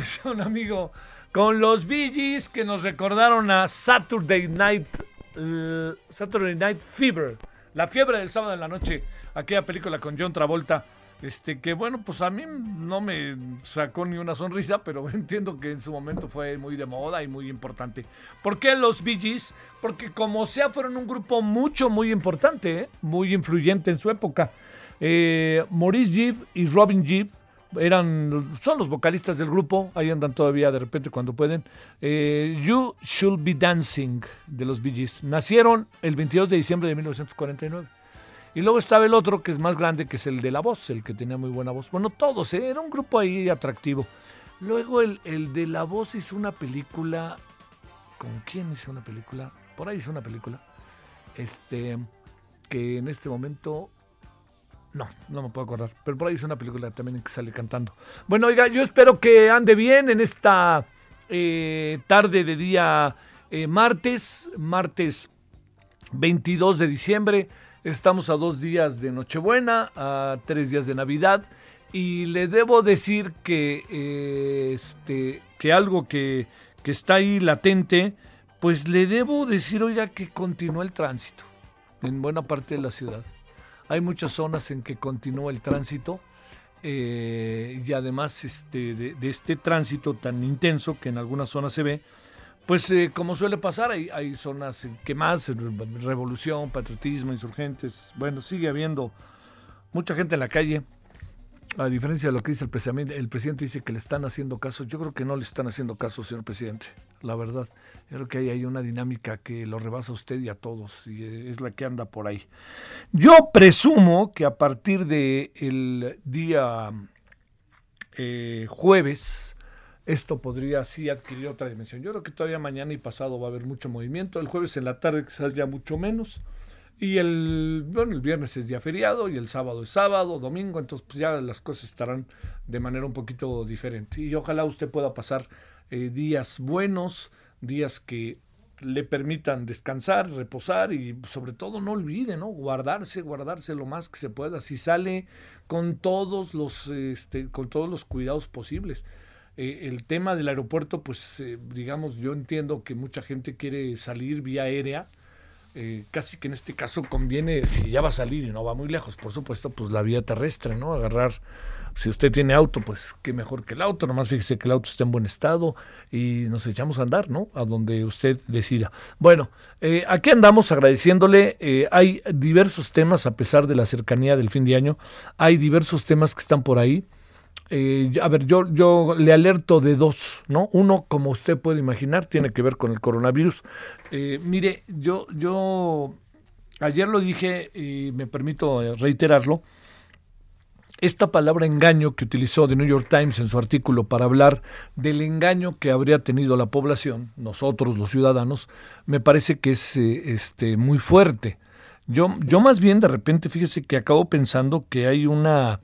un amigo, con los Bee Gees que nos recordaron a Saturday Night, eh, Saturday Night Fever, la fiebre del sábado en la noche, aquella película con John Travolta, este que bueno, pues a mí no me sacó ni una sonrisa, pero entiendo que en su momento fue muy de moda y muy importante. ¿Por qué los Bee Gees? Porque como sea fueron un grupo mucho, muy importante, ¿eh? muy influyente en su época. Eh, Maurice Gibb y Robin Gibb eran, son los vocalistas del grupo, ahí andan todavía de repente cuando pueden. Eh, you Should Be Dancing de los Bee Gees. Nacieron el 22 de diciembre de 1949. Y luego estaba el otro que es más grande, que es el de la voz, el que tenía muy buena voz. Bueno, todos, ¿eh? era un grupo ahí atractivo. Luego el, el de la voz hizo una película. ¿Con quién hizo una película? Por ahí hizo una película. Este. Que en este momento no, no me puedo acordar. Pero por ahí es una película también que sale cantando. Bueno, oiga, yo espero que ande bien en esta eh, tarde de día eh, martes, martes 22 de diciembre. Estamos a dos días de Nochebuena, a tres días de Navidad. Y le debo decir que, eh, este, que algo que, que está ahí latente, pues le debo decir, oiga, que continúa el tránsito en buena parte de la ciudad. Hay muchas zonas en que continúa el tránsito eh, y además este, de, este tránsito tan intenso que en algunas zonas se ve, pues eh, como suele pasar, hay, hay zonas que más, revolución, patriotismo, insurgentes, bueno, sigue habiendo mucha gente en la calle, a diferencia de lo que dice el presidente, el presidente dice que le están haciendo caso. Yo creo que no le están haciendo caso, señor presidente. La verdad, yo creo que hay, hay una dinámica que lo rebasa a usted y a todos, y es la que anda por ahí. Yo presumo que a partir del el día eh, jueves, esto podría sí adquirir otra dimensión. Yo creo que todavía mañana y pasado va a haber mucho movimiento. El jueves en la tarde quizás ya mucho menos. Y el, bueno, el viernes es día feriado y el sábado es sábado, domingo, entonces pues ya las cosas estarán de manera un poquito diferente. Y ojalá usted pueda pasar eh, días buenos, días que le permitan descansar, reposar y sobre todo no olvide, ¿no? Guardarse, guardarse lo más que se pueda. Si sale con todos los, este, con todos los cuidados posibles. Eh, el tema del aeropuerto, pues eh, digamos, yo entiendo que mucha gente quiere salir vía aérea eh, casi que en este caso conviene, si ya va a salir y no va muy lejos, por supuesto, pues la vía terrestre, ¿no? Agarrar, si usted tiene auto, pues qué mejor que el auto, nomás fíjese que el auto esté en buen estado y nos echamos a andar, ¿no? A donde usted decida. Bueno, eh, aquí andamos agradeciéndole, eh, hay diversos temas, a pesar de la cercanía del fin de año, hay diversos temas que están por ahí. Eh, a ver, yo, yo le alerto de dos, ¿no? Uno, como usted puede imaginar, tiene que ver con el coronavirus. Eh, mire, yo, yo ayer lo dije y me permito reiterarlo. Esta palabra engaño que utilizó The New York Times en su artículo para hablar del engaño que habría tenido la población, nosotros los ciudadanos, me parece que es este, muy fuerte. Yo, yo más bien de repente, fíjese que acabo pensando que hay una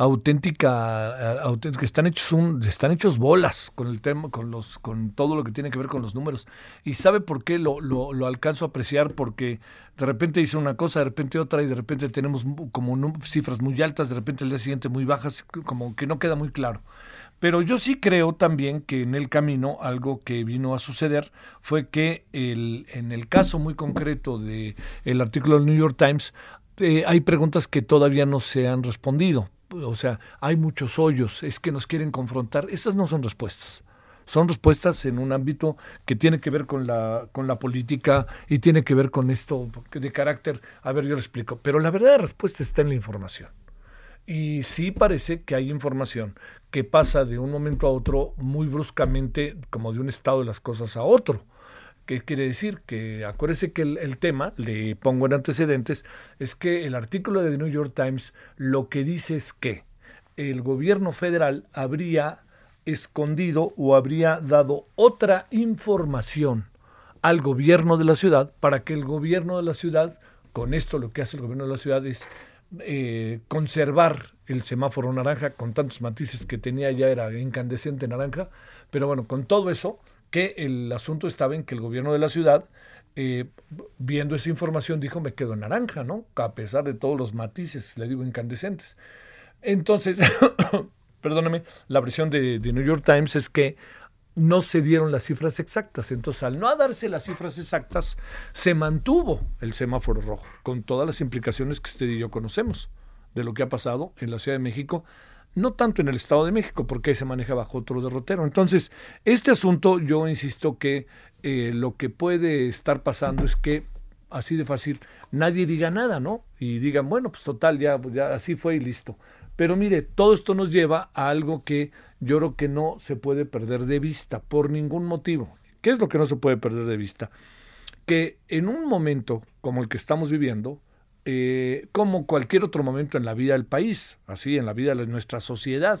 auténtica, eh, que están hechos un, están hechos bolas con el tema, con los, con todo lo que tiene que ver con los números. Y sabe por qué lo, lo, lo alcanzo a apreciar, porque de repente dice una cosa, de repente otra, y de repente tenemos como cifras muy altas, de repente el día siguiente muy bajas, como que no queda muy claro. Pero yo sí creo también que en el camino algo que vino a suceder fue que el, en el caso muy concreto del el artículo del New York Times, eh, hay preguntas que todavía no se han respondido o sea, hay muchos hoyos, es que nos quieren confrontar. Esas no son respuestas. Son respuestas en un ámbito que tiene que ver con la, con la política y tiene que ver con esto de carácter. A ver, yo lo explico. Pero la verdadera respuesta está en la información. Y sí parece que hay información que pasa de un momento a otro muy bruscamente, como de un estado de las cosas a otro. ¿Qué quiere decir? Que acuérdese que el, tema, le pongo en antecedentes, es que el artículo de The New York Times lo que dice es que el gobierno federal habría escondido o habría dado otra información al gobierno de la ciudad para que el gobierno de la ciudad, con esto lo que hace el gobierno de la ciudad es eh, conservar el semáforo naranja con tantos matices que tenía ya era incandescente naranja, pero bueno, con todo eso que el asunto estaba en que el gobierno de la ciudad, eh, viendo esa información, dijo me quedo en naranja, ¿no? A pesar de todos los matices, le digo, incandescentes. Entonces, perdóname, la versión de, de New York Times es que no se dieron las cifras exactas. Entonces, al no darse las cifras exactas, se mantuvo el semáforo rojo, con todas las implicaciones que usted y yo conocemos de lo que ha pasado en la Ciudad de México no tanto en el Estado de México, porque se maneja bajo otro derrotero. Entonces, este asunto, yo insisto que eh, lo que puede estar pasando es que, así de fácil, nadie diga nada, ¿no? Y digan, bueno, pues total, ya, ya así fue y listo. Pero mire, todo esto nos lleva a algo que yo creo que no se puede perder de vista por ningún motivo. ¿Qué es lo que no se puede perder de vista? Que en un momento como el que estamos viviendo, eh, como cualquier otro momento en la vida del país, así en la vida de nuestra sociedad.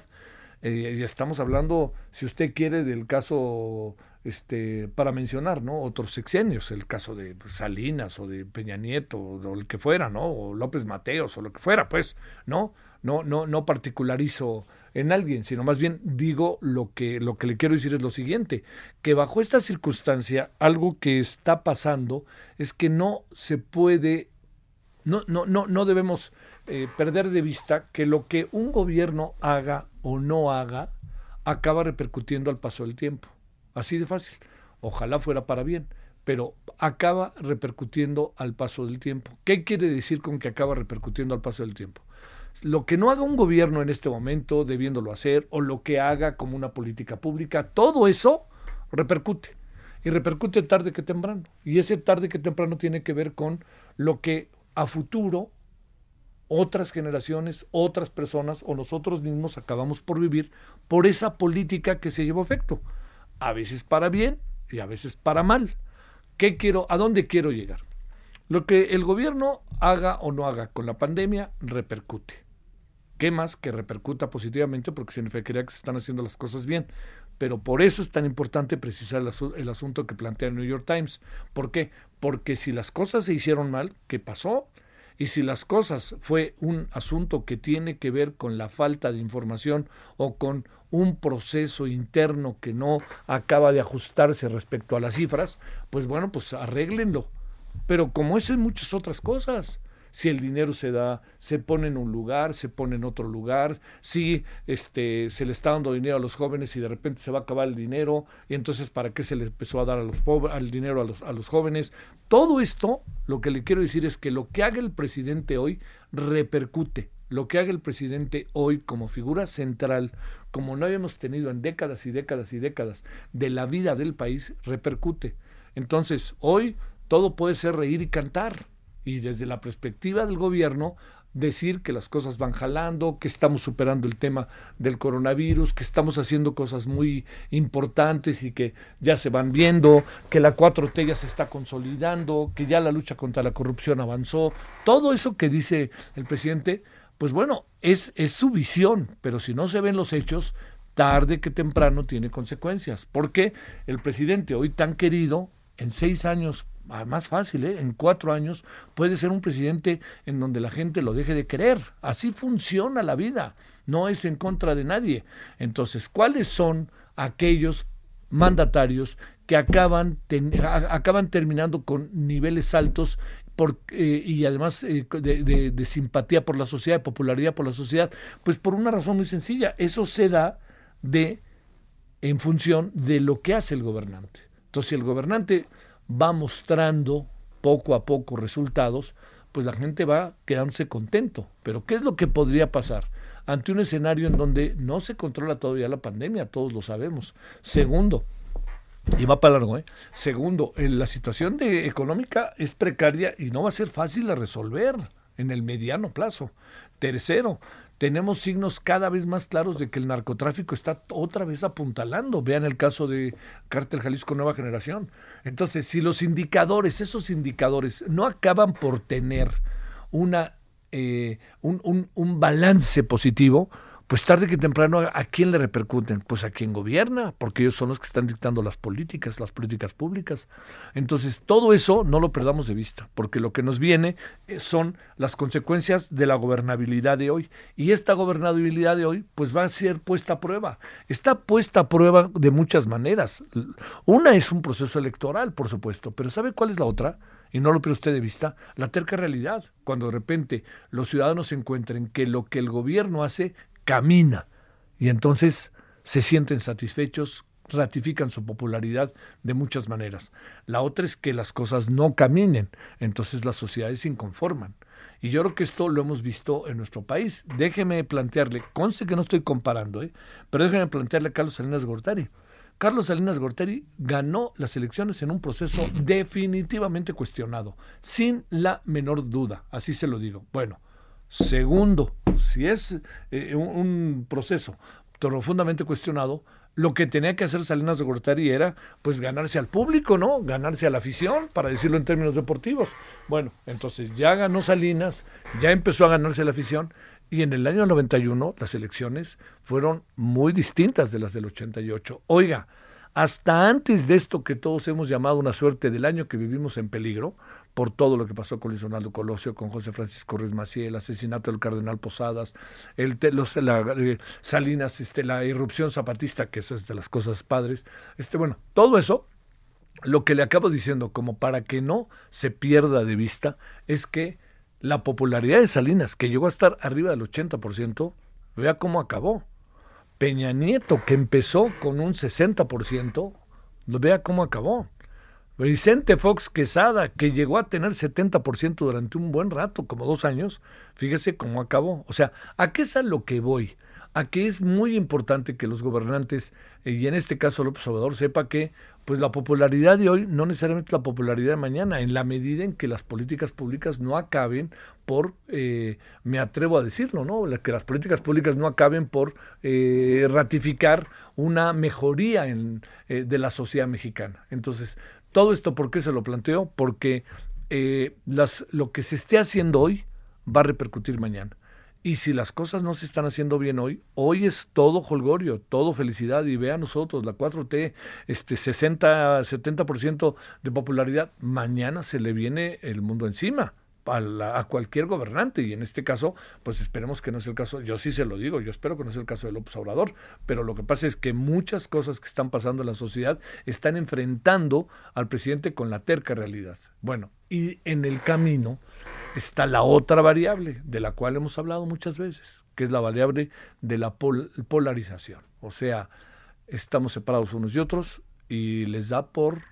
Eh, y estamos hablando, si usted quiere, del caso este, para mencionar, ¿no? Otros sexenios, el caso de Salinas o de Peña Nieto o, el que fuera, ¿no? O López Mateos o lo que fuera, pues, ¿no? No, no, no particularizo en alguien, sino más bien digo lo que, lo que le quiero decir es lo siguiente, que bajo esta circunstancia algo que está pasando es que no se puede no, no, no, no debemos eh, perder de vista que lo que un gobierno haga o no haga acaba repercutiendo al paso del tiempo. Así de fácil. Ojalá fuera para bien, pero acaba repercutiendo al paso del tiempo. ¿Qué quiere decir con que acaba repercutiendo al paso del tiempo? Lo que no haga un gobierno en este momento, debiéndolo hacer, o lo que haga como una política pública, todo eso repercute. Y repercute tarde que temprano. Y ese tarde que temprano tiene que ver con lo que a futuro otras generaciones, otras personas o nosotros mismos acabamos por vivir por esa política que se llevó efecto. A veces para bien y a veces para mal. ¿Qué quiero, a dónde quiero llegar? Lo que el gobierno haga o no haga con la pandemia repercute. ¿Qué más que repercuta positivamente? Porque significaría que se están haciendo las cosas bien. Pero por eso es tan importante precisar el, asunto que plantea el New York Times. ¿Por qué? Porque si las cosas se hicieron mal, ¿qué pasó? Y si las cosas fue un asunto que tiene que ver con la falta de información o con un proceso interno que no acaba de ajustarse respecto a las cifras, pues bueno, pues arréglenlo. Pero como eso en muchas otras cosas, si el dinero se da, se pone en un lugar, se pone en otro lugar, si este, se le está dando dinero a los jóvenes y de repente se va a acabar el dinero, y entonces para qué se le empezó a dar a los al dinero a los, a los jóvenes. Todo esto, lo que le quiero decir es que lo que haga el presidente hoy repercute. Lo que haga el presidente hoy como figura central, como no habíamos tenido en décadas y décadas y décadas de la vida del país, repercute. Entonces, hoy todo puede ser reír y cantar y desde la perspectiva del gobierno decir que las cosas van jalando, que estamos superando el tema del coronavirus, que estamos haciendo cosas muy importantes y que ya se van viendo, que la 4T ya se está consolidando, que ya la lucha contra la corrupción avanzó. Todo eso que dice el presidente, pues bueno, es, es su visión, pero si no se ven los hechos, tarde que temprano tiene consecuencias. Porque el presidente hoy tan querido, en seis años más fácil, ¿eh? en cuatro años puede ser un presidente en donde la gente lo deje de querer. Así funciona la vida, no es en contra de nadie. Entonces, ¿cuáles son aquellos mandatarios que acaban, acaban terminando con niveles altos eh, y además eh, de, simpatía por la sociedad, de popularidad por la sociedad, pues por una razón muy sencilla, eso se da de en función de lo que hace el gobernante. Entonces, si el gobernante va mostrando poco a poco resultados, pues la gente va quedándose contento. Pero ¿qué es lo que podría pasar? Ante un escenario en donde no se controla todavía la pandemia, todos lo sabemos. Segundo, y va para largo, ¿eh? Segundo, la situación económica es precaria y no va a ser fácil de resolver en el mediano plazo. Tercero, tenemos signos cada vez más claros de que el narcotráfico está otra vez apuntalando. Vean el caso de Cártel Jalisco Nueva Generación. Entonces, si los indicadores, esos indicadores, no acaban por tener una, eh, un, un, un balance positivo, pues tarde que temprano, ¿a quién le repercuten? Pues a quien gobierna, porque ellos son los que están dictando las políticas, las políticas públicas. Entonces, todo eso no lo perdamos de vista, porque lo que nos viene eh, son las consecuencias de la gobernabilidad de hoy. Y esta gobernabilidad de hoy, pues va a ser puesta a prueba. Está puesta a prueba de muchas maneras. Una es un proceso electoral, por supuesto, pero ¿sabe cuál es la otra? y no lo pierde usted de vista, la terca realidad, cuando de repente los ciudadanos encuentren que lo que el gobierno hace camina. Y entonces se sienten satisfechos, ratifican su popularidad de muchas maneras. La otra es que las cosas no caminen, entonces las sociedades se inconforman. Y yo creo que esto lo hemos visto en nuestro país. Déjeme plantearle, conste que no estoy comparando, ¿eh? pero déjeme plantearle a Carlos Salinas Gortari. Carlos Salinas Gortari ganó las elecciones en un proceso definitivamente cuestionado, sin la menor duda, así se lo digo. Bueno, Segundo, si es eh, un, proceso profundamente cuestionado, lo que tenía que hacer Salinas de Gortari era pues ganarse al público, ¿no? Ganarse a la afición, para decirlo en términos deportivos. Bueno, entonces ya ganó Salinas, ya empezó a ganarse la afición y en el año 91 las elecciones fueron muy distintas de las del 88. Oiga, hasta antes de esto que todos hemos llamado una suerte del año que vivimos en peligro, por todo lo que pasó con Luis Donaldo Colosio, con José Francisco Ruiz Maciel, el asesinato del cardenal Posadas, el, los, la, eh, Salinas, este, la irrupción zapatista, que es de las cosas padres. Este, bueno, todo eso, lo que le acabo diciendo, como para que no se pierda de vista, es que la popularidad de Salinas, que llegó a estar arriba del 80%, vea cómo acabó. Peña Nieto, que empezó con un 60%, vea cómo acabó. Vicente Fox Quesada, que llegó a tener 70% durante un buen rato, como dos años, fíjese cómo acabó. O sea, ¿a qué es a lo que voy? A que es muy importante que los gobernantes, eh, y en este caso López Obrador, sepa que pues la popularidad de hoy no necesariamente la popularidad de mañana, en la medida en que las políticas públicas no acaben por, eh, me atrevo a decirlo, ¿no? Que las políticas públicas no acaben por eh, ratificar una mejoría en, de la sociedad mexicana. Entonces, todo esto, ¿por qué se lo planteo? Porque eh, las, lo que se esté haciendo hoy va a repercutir mañana. Y si las cosas no se están haciendo bien hoy, hoy es todo holgorio, todo felicidad. Y vea nosotros, la 4T, este 60, 70% de popularidad, mañana se le viene el mundo encima a, cualquier gobernante y en este caso, pues esperemos que no sea el caso, yo sí se lo digo, yo espero que no sea el caso de López Obrador, pero lo que pasa es que muchas cosas que están pasando en la sociedad están enfrentando al presidente con la terca realidad. Bueno, y en el camino está la otra variable de la cual hemos hablado muchas veces, que es la variable de la polarización. O sea, estamos separados unos y otros y les da por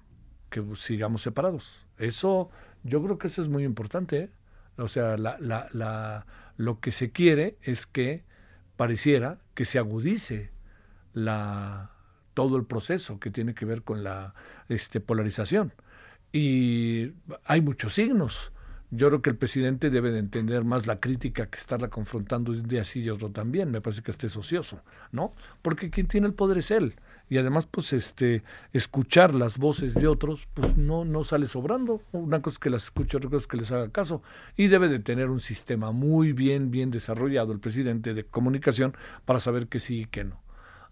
que sigamos separados. Eso yo creo que eso es muy importante. ¿eh? O sea, la, la, la, lo que se quiere es que pareciera que se agudice la, todo el proceso que tiene que ver con la este, polarización. Y hay muchos signos. Yo creo que el presidente debe de entender más la crítica que estarla confrontando de así y otro también. Me parece que esté ocioso, ¿no? Porque quien tiene el poder es él y además pues este escuchar las voces de otros pues no no sale sobrando una cosa es que las escuche otra cosa es que les haga caso y debe de tener un sistema muy bien bien desarrollado el presidente de comunicación para saber que sí y que no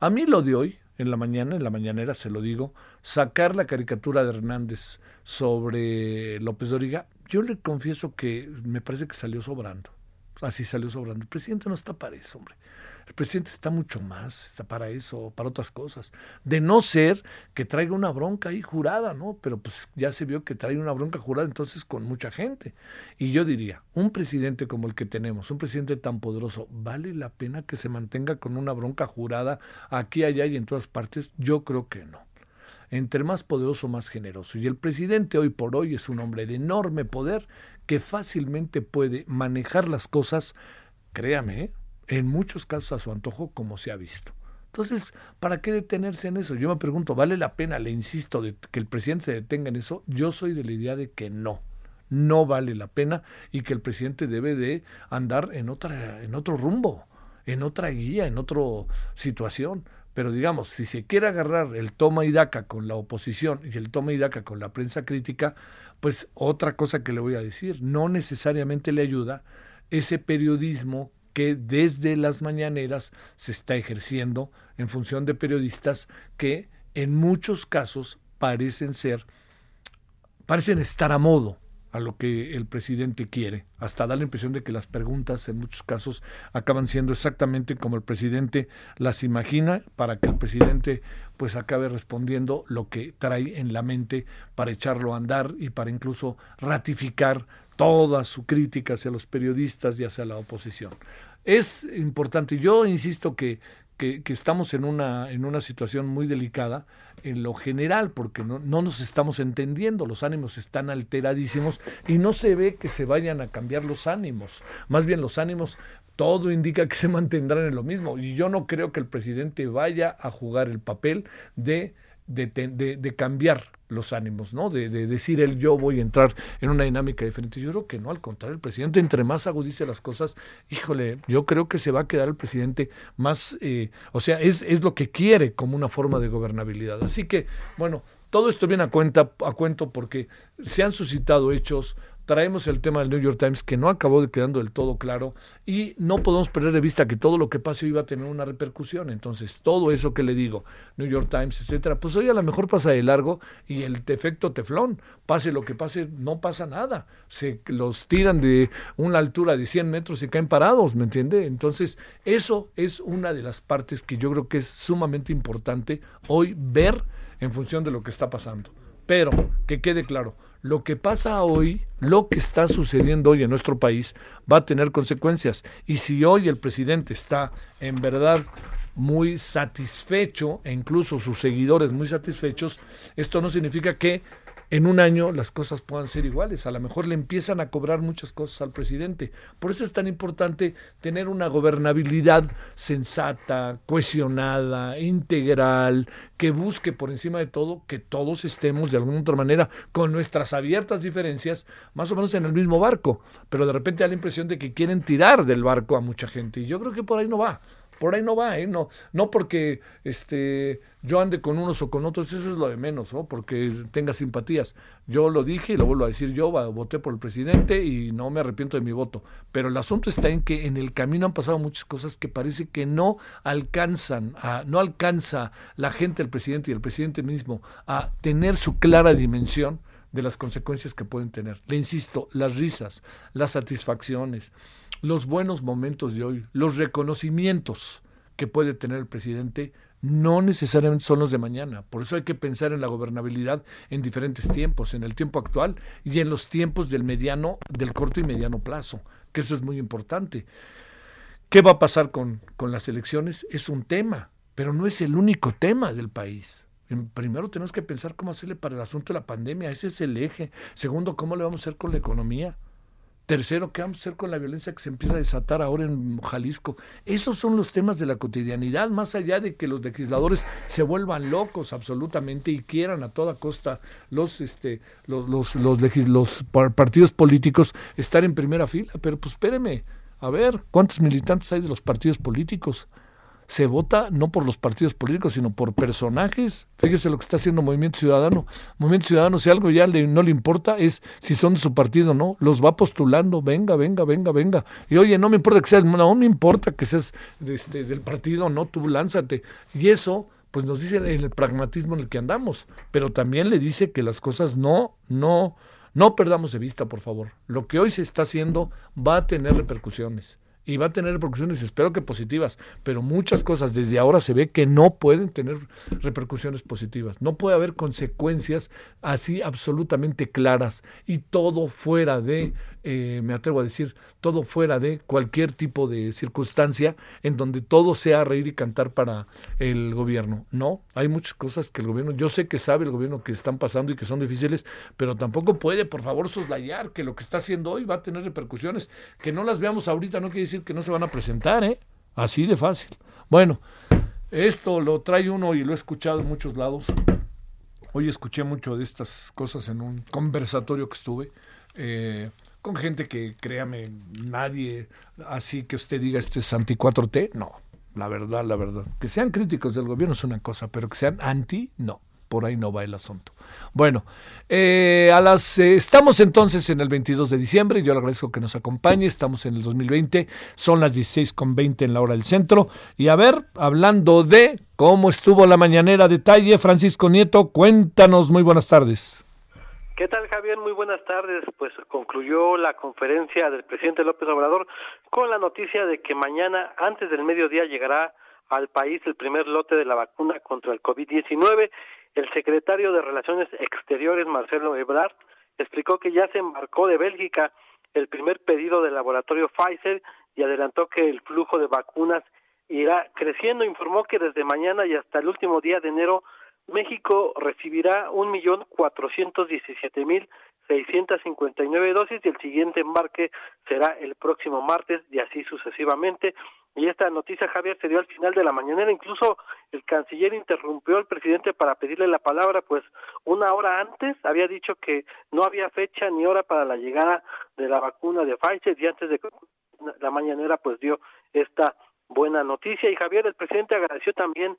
a mí lo de hoy en la mañana, en la mañanera se lo digo, sacar la caricatura de Hernández sobre López Doriga, yo le confieso que me parece que salió sobrando. Así salió sobrando. El presidente no está para eso, hombre. El presidente está mucho más, está para eso, para otras cosas. De no ser que traiga una bronca ahí jurada, ¿no? Pero pues ya se vio que trae una bronca jurada entonces con mucha gente. Y yo diría, un presidente como el que tenemos, un presidente tan poderoso, ¿vale la pena que se mantenga con una bronca jurada aquí, allá y en todas partes? Yo creo que no entre más poderoso, más generoso. Y el presidente hoy por hoy es un hombre de enorme poder que fácilmente puede manejar las cosas, créame, ¿eh? En muchos casos a su antojo, como se ha visto. Entonces, ¿para qué detenerse en eso? Yo me pregunto, ¿vale la pena, le insisto, de que el presidente se detenga en eso? Yo soy de la idea de que no, no vale la pena y que el presidente debe de andar en otra, en otro rumbo, en otra guía, en otra situación. Pero digamos, si se quiere agarrar el toma y daca con la oposición y el toma y daca con la prensa crítica, pues otra cosa que le voy a decir, no necesariamente le ayuda ese periodismo que desde las mañaneras se está ejerciendo en función de periodistas que en muchos casos parecen ser, parecen estar a modo a lo que el presidente quiere. Hasta da la impresión de que las preguntas en muchos casos acaban siendo exactamente como el presidente las imagina para que el presidente pues acabe respondiendo lo que trae en la mente para echarlo a andar y para incluso ratificar toda su crítica hacia los periodistas y hacia la oposición. Es importante, yo insisto que, que, estamos en una, en una situación muy delicada en lo general, porque no, no, nos estamos entendiendo, los ánimos están alteradísimos y no se ve que se vayan a cambiar los ánimos. Más bien los ánimos, todo indica que se mantendrán en lo mismo. Y yo no creo que el presidente vaya a jugar el papel de de, de, cambiar los ánimos, ¿no? De, decir el yo voy a entrar en una dinámica diferente. Yo creo que no, al contrario, el presidente entre más agudice las cosas, híjole, yo creo que se va a quedar el presidente más, eh, o sea, es, es lo que quiere como una forma de gobernabilidad. Así que, bueno, todo esto viene a cuenta, a cuento porque se han suscitado hechos, traemos el tema del New York Times que no acabó de quedando del todo claro y no podemos perder de vista que todo lo que pase iba a tener una repercusión. Entonces, todo eso que le digo, New York Times, etcétera, pues hoy a lo mejor pasa de largo y el efecto teflón, pase lo que pase, no pasa nada. Se los tiran de una altura de 100 metros y caen parados, ¿me entiende? Entonces, eso es una de las partes que yo creo que es sumamente importante hoy ver en función de lo que está pasando. Pero, que quede claro, lo que pasa hoy, lo que está sucediendo hoy en nuestro país, va a tener consecuencias. Y si hoy el presidente está en verdad muy satisfecho, e incluso sus seguidores muy satisfechos, esto no significa que en un año las cosas puedan ser iguales. A lo mejor le empiezan a cobrar muchas cosas al presidente. Por eso es tan importante tener una gobernabilidad sensata, cohesionada, integral, que busque por encima de todo que todos estemos de alguna otra manera con nuestras abiertas diferencias, más o menos en el mismo barco. Pero de repente da la impresión de que quieren tirar del barco a mucha gente. Y yo creo que por ahí no va por ahí no va, ¿eh? no, no porque este yo ande con unos o con otros, eso es lo de menos, ¿no? porque tenga simpatías. Yo lo dije y lo vuelvo a decir, yo voté por el presidente y no me arrepiento de mi voto, pero el asunto está en que en el camino han pasado muchas cosas que parece que no alcanzan, a, no alcanza la gente, el presidente y el presidente mismo a tener su clara dimensión de las consecuencias que pueden tener. Le insisto, las risas, las satisfacciones, los buenos momentos de hoy, los reconocimientos que puede tener el presidente, no necesariamente son los de mañana. Por eso hay que pensar en la gobernabilidad en diferentes tiempos, en el tiempo actual y en los tiempos del mediano, del corto y mediano plazo, que eso es muy importante. ¿Qué va a pasar con, con las elecciones? Es un tema, pero no es el único tema del país. Primero tenemos que pensar cómo hacerle para el asunto de la pandemia, ese es el eje. Segundo, cómo le vamos a hacer con la economía. Tercero, ¿qué vamos a hacer con la violencia que se empieza a desatar ahora en Jalisco? Esos son los temas de la cotidianidad, más allá de que los legisladores se vuelvan locos absolutamente y quieran a toda costa los, este, los, los, los, los partidos políticos estar en primera fila. Pero pues espéreme, a ver, ¿cuántos militantes hay de los partidos políticos? Se vota no por los partidos políticos, sino por personajes. Fíjese lo que está haciendo Movimiento Ciudadano. Movimiento Ciudadano, si algo ya le, no le importa, es si son de su partido o no. Los va postulando, venga, venga, venga, venga. Y oye, no me importa que seas, no me importa que seas este, del partido o no, tú lánzate. Y eso pues nos dice el, pragmatismo en el que andamos, pero también le dice que las cosas no, no, no perdamos de vista, por favor. Lo que hoy se está haciendo va a tener repercusiones y va a tener repercusiones, espero que positivas, pero muchas cosas desde ahora se ve que no pueden tener repercusiones positivas. No puede haber consecuencias así absolutamente claras y todo fuera de eh, me atrevo a decir, todo fuera de cualquier tipo de circunstancia en donde todo sea reír y cantar para el gobierno. No, hay muchas cosas que el gobierno, yo sé que sabe el gobierno que están pasando y que son difíciles, pero tampoco puede, por favor, soslayar que lo que está haciendo hoy va a tener repercusiones. Que no las veamos ahorita no quiere decir que no se van a presentar, ¿eh? Así de fácil. Bueno, esto lo trae uno y lo he escuchado en muchos lados. Hoy escuché mucho de estas cosas en un conversatorio que estuve. Eh, con gente que, créame, nadie, así que usted diga este es anti 4T, no, la verdad, la verdad. Que sean críticos del gobierno es una cosa, pero que sean anti, no, por ahí no va el asunto. Bueno, eh, a las, eh, estamos entonces en el 22 de diciembre, yo le agradezco que nos acompañe, estamos en el 2020, son las 16.20 en la hora del centro, y a ver, hablando de cómo estuvo la mañanera, detalle, Francisco Nieto, cuéntanos, muy buenas tardes. ¿Qué tal, Javier? Muy buenas tardes. Pues concluyó la conferencia del presidente López Obrador con la noticia de que mañana, antes del mediodía, llegará al país el primer lote de la vacuna contra el COVID-19. El secretario de Relaciones Exteriores, Marcelo Ebrard, explicó que ya se embarcó de Bélgica el primer pedido del laboratorio Pfizer y adelantó que el flujo de vacunas irá creciendo. Informó que desde mañana y hasta el último día de enero México recibirá un millón cuatrocientos diecisiete mil seiscientos cincuenta y nueve dosis y el siguiente embarque será el próximo martes y así sucesivamente. Y esta noticia, Javier, se dio al final de la mañanera. Incluso el canciller interrumpió al presidente para pedirle la palabra, pues una hora antes había dicho que no había fecha ni hora para la llegada de la vacuna de Pfizer y antes de la mañanera pues dio esta buena noticia. Y Javier, el presidente agradeció también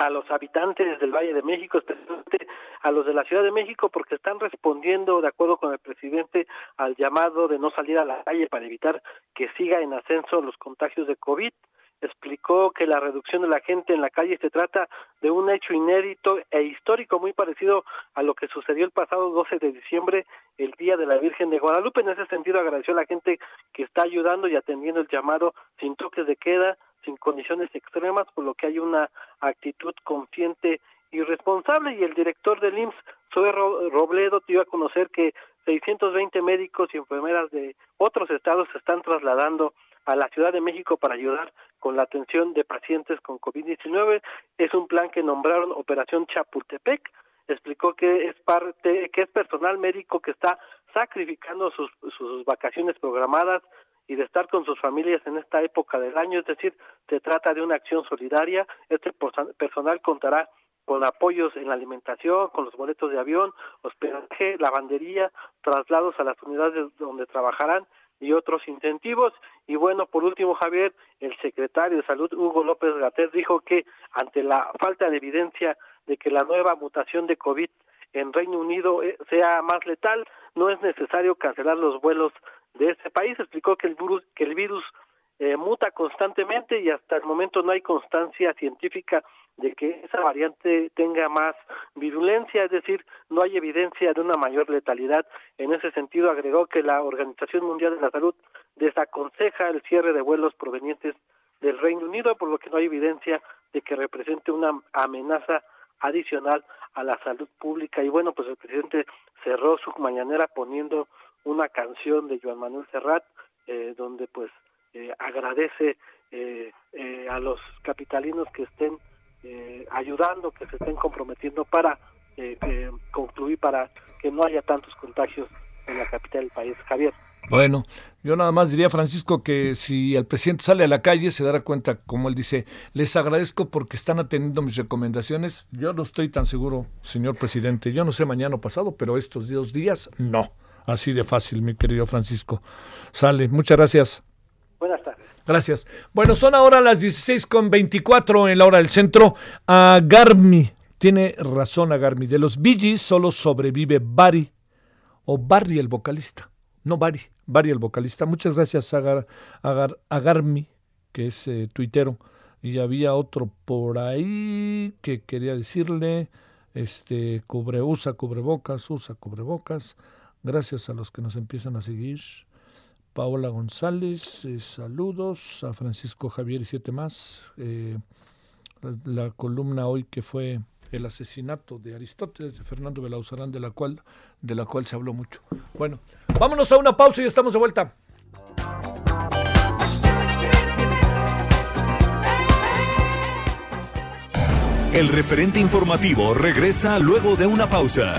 a los habitantes del Valle de México, especialmente a los de la Ciudad de México, porque están respondiendo, de acuerdo con el presidente, al llamado de no salir a la calle para evitar que siga en ascenso los contagios de COVID. Explicó que la reducción de la gente en la calle se trata de un hecho inédito e histórico muy parecido a lo que sucedió el pasado 12 de diciembre, el Día de la Virgen de Guadalupe. En ese sentido, agradeció a la gente que está ayudando y atendiendo el llamado sin toques de queda, sin condiciones extremas, por lo que hay una actitud consciente y responsable. Y el director del IMSS, Zoe Robledo, dio a conocer que 620 médicos y enfermeras de otros estados se están trasladando a la Ciudad de México para ayudar con la atención de pacientes con COVID-19. Es un plan que nombraron Operación Chapultepec. Explicó que es parte, que es personal médico que está sacrificando sus, sus vacaciones programadas y de estar con sus familias en esta época del año, es decir, se trata de una acción solidaria. Este personal contará con apoyos en la alimentación, con los boletos de avión, hospedaje, lavandería, traslados a las unidades donde trabajarán y otros incentivos. Y bueno, por último, Javier, el secretario de Salud, Hugo López Gater, dijo que ante la falta de evidencia de que la nueva mutación de COVID en Reino Unido eh, sea más letal, no es necesario cancelar los vuelos de este país. Explicó que el virus, que el virus eh, muta constantemente y hasta el momento no hay constancia científica de que esa variante tenga más virulencia, es decir, no hay evidencia de una mayor letalidad. En ese sentido, agregó que la Organización Mundial de la Salud desaconseja el cierre de vuelos provenientes del Reino Unido, por lo que no hay evidencia de que represente una amenaza adicional a la salud pública. Y bueno, pues el presidente cerró su mañanera poniendo una canción de Joan Manuel Serrat, eh, donde pues eh, agradece eh, a los capitalinos que estén ayudando, que se estén comprometiendo para concluir, para que no haya tantos contagios en la capital del país. Javier. Bueno, yo nada más diría, Francisco, que si el presidente sale a la calle se dará cuenta, como él dice, les agradezco porque están atendiendo mis recomendaciones. Yo no estoy tan seguro, señor presidente. Yo no sé mañana o pasado, pero estos dos días no. Así de fácil, mi querido Francisco. Sale, muchas gracias. Buenas tardes. Gracias. Bueno, son ahora las 16.24 en la hora del centro. Agarmi, tiene razón Agarmi, de los Bee solo sobrevive Barry o Barry el vocalista. No Barry, Barry el vocalista. Muchas gracias Agarmi, que es eh, tuitero. Y había otro por ahí que quería decirle, este, cubre, usa cubrebocas, usa cubrebocas. Gracias a los que nos empiezan a seguir. Paola González, eh, saludos a Francisco Javier y siete más. Eh, la, columna hoy que fue el asesinato de Aristóteles de Fernando Belauzarán, de la cual de la cual se habló mucho. Bueno, vámonos a una pausa y estamos de vuelta. El referente informativo regresa luego de una pausa.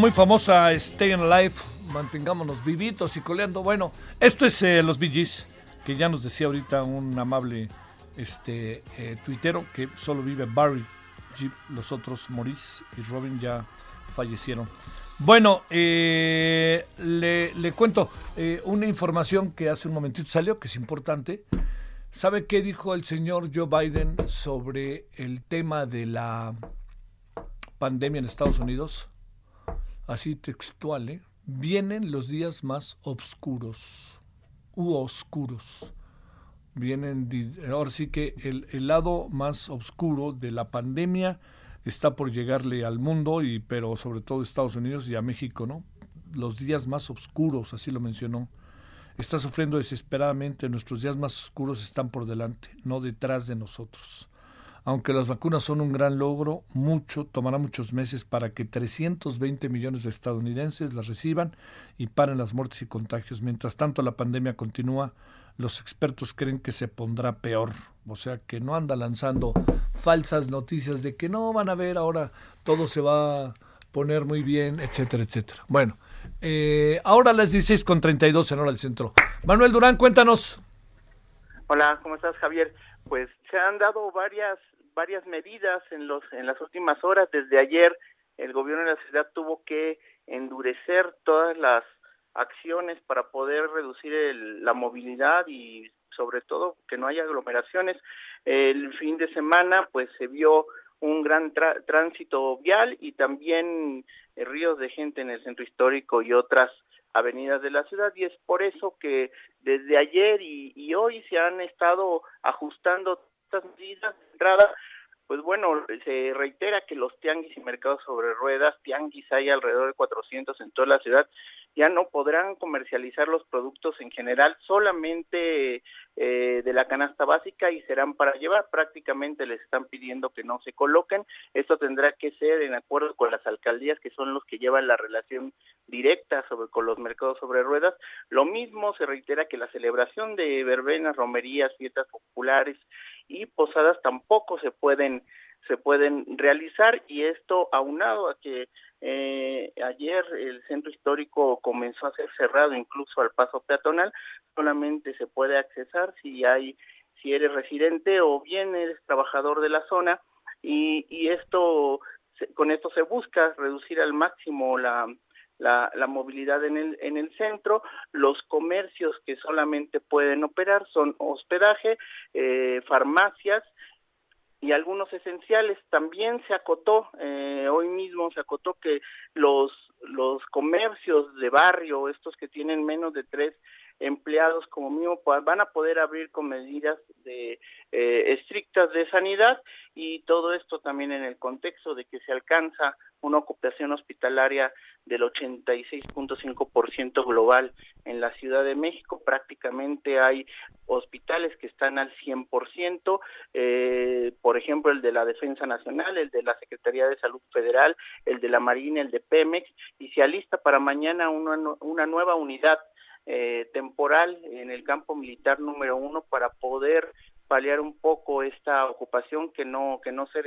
Muy famosa Stay in Life, mantengámonos vivitos y coleando. Bueno, esto es eh, los Bee que ya nos decía ahorita un amable este eh, tuitero que solo vive Barry, los otros Maurice y Robin ya fallecieron. Bueno, eh, le, le, cuento una información que hace un momentito salió, que es importante. ¿Sabe qué dijo el señor Joe Biden sobre el tema de la pandemia en Estados Unidos? Así textual, ¿eh? vienen los días más oscuros u oscuros. Vienen, ahora sí que el, el, lado más oscuro de la pandemia está por llegarle al mundo, y, pero sobre todo a Estados Unidos y a México, ¿no? Los días más oscuros, así lo mencionó. Está sufriendo desesperadamente, nuestros días más oscuros están por delante, no detrás de nosotros. Aunque las vacunas son un gran logro, mucho tomará muchos meses para que 320 millones de estadounidenses las reciban y paren las muertes y contagios. Mientras tanto, la pandemia continúa. Los expertos creen que se pondrá peor. O sea, que no anda lanzando falsas noticias de que no van a ver ahora todo se va a poner muy bien, etcétera, etcétera. Bueno, eh, ahora las 16 con 32 en hora del centro. Manuel Durán, cuéntanos. Hola, ¿cómo estás, Javier? Pues se han dado varias varias medidas en los en las últimas horas. Desde ayer el gobierno de la ciudad tuvo que endurecer todas las acciones para poder reducir la movilidad y sobre todo que no haya aglomeraciones. El fin de semana pues se vio un gran tránsito vial y también eh, ríos de gente en el centro histórico y otras avenidas de la ciudad y es por eso que desde ayer y, y hoy se han estado ajustando estas medidas entrada pues bueno, se reitera que los tianguis y mercados sobre ruedas, tianguis hay alrededor de 400 en toda la ciudad, ya no podrán comercializar los productos en general solamente eh, de la canasta básica y serán para llevar. Prácticamente les están pidiendo que no se coloquen. Esto tendrá que ser en acuerdo con las alcaldías que son los que llevan la relación directa sobre con los mercados sobre ruedas. Lo mismo se reitera que la celebración de verbenas, romerías, fiestas populares y posadas tampoco se pueden se pueden realizar y esto aunado a que eh, ayer el centro histórico comenzó a ser cerrado incluso al paso peatonal solamente se puede accesar si hay si eres residente o bien eres trabajador de la zona y, y esto con esto se busca reducir al máximo la la, la, movilidad en el, en el centro. Los comercios que solamente pueden operar son hospedaje, eh, farmacias y algunos esenciales. También se acotó, eh, hoy mismo se acotó que los, los comercios de barrio, estos que tienen menos de tres empleados como mínimo van a poder abrir con medidas de eh, estrictas de sanidad y todo esto también en el contexto de que se alcanza una ocupación hospitalaria del 86.5% global en la Ciudad de México. Prácticamente hay hospitales que están al 100%, eh, por ejemplo el de la Defensa Nacional, el de la Secretaría de Salud Federal, el de la Marina, el de Pemex y se alista para mañana una, una nueva unidad eh, temporal en el campo militar número uno para poder paliar un poco esta ocupación que no que no se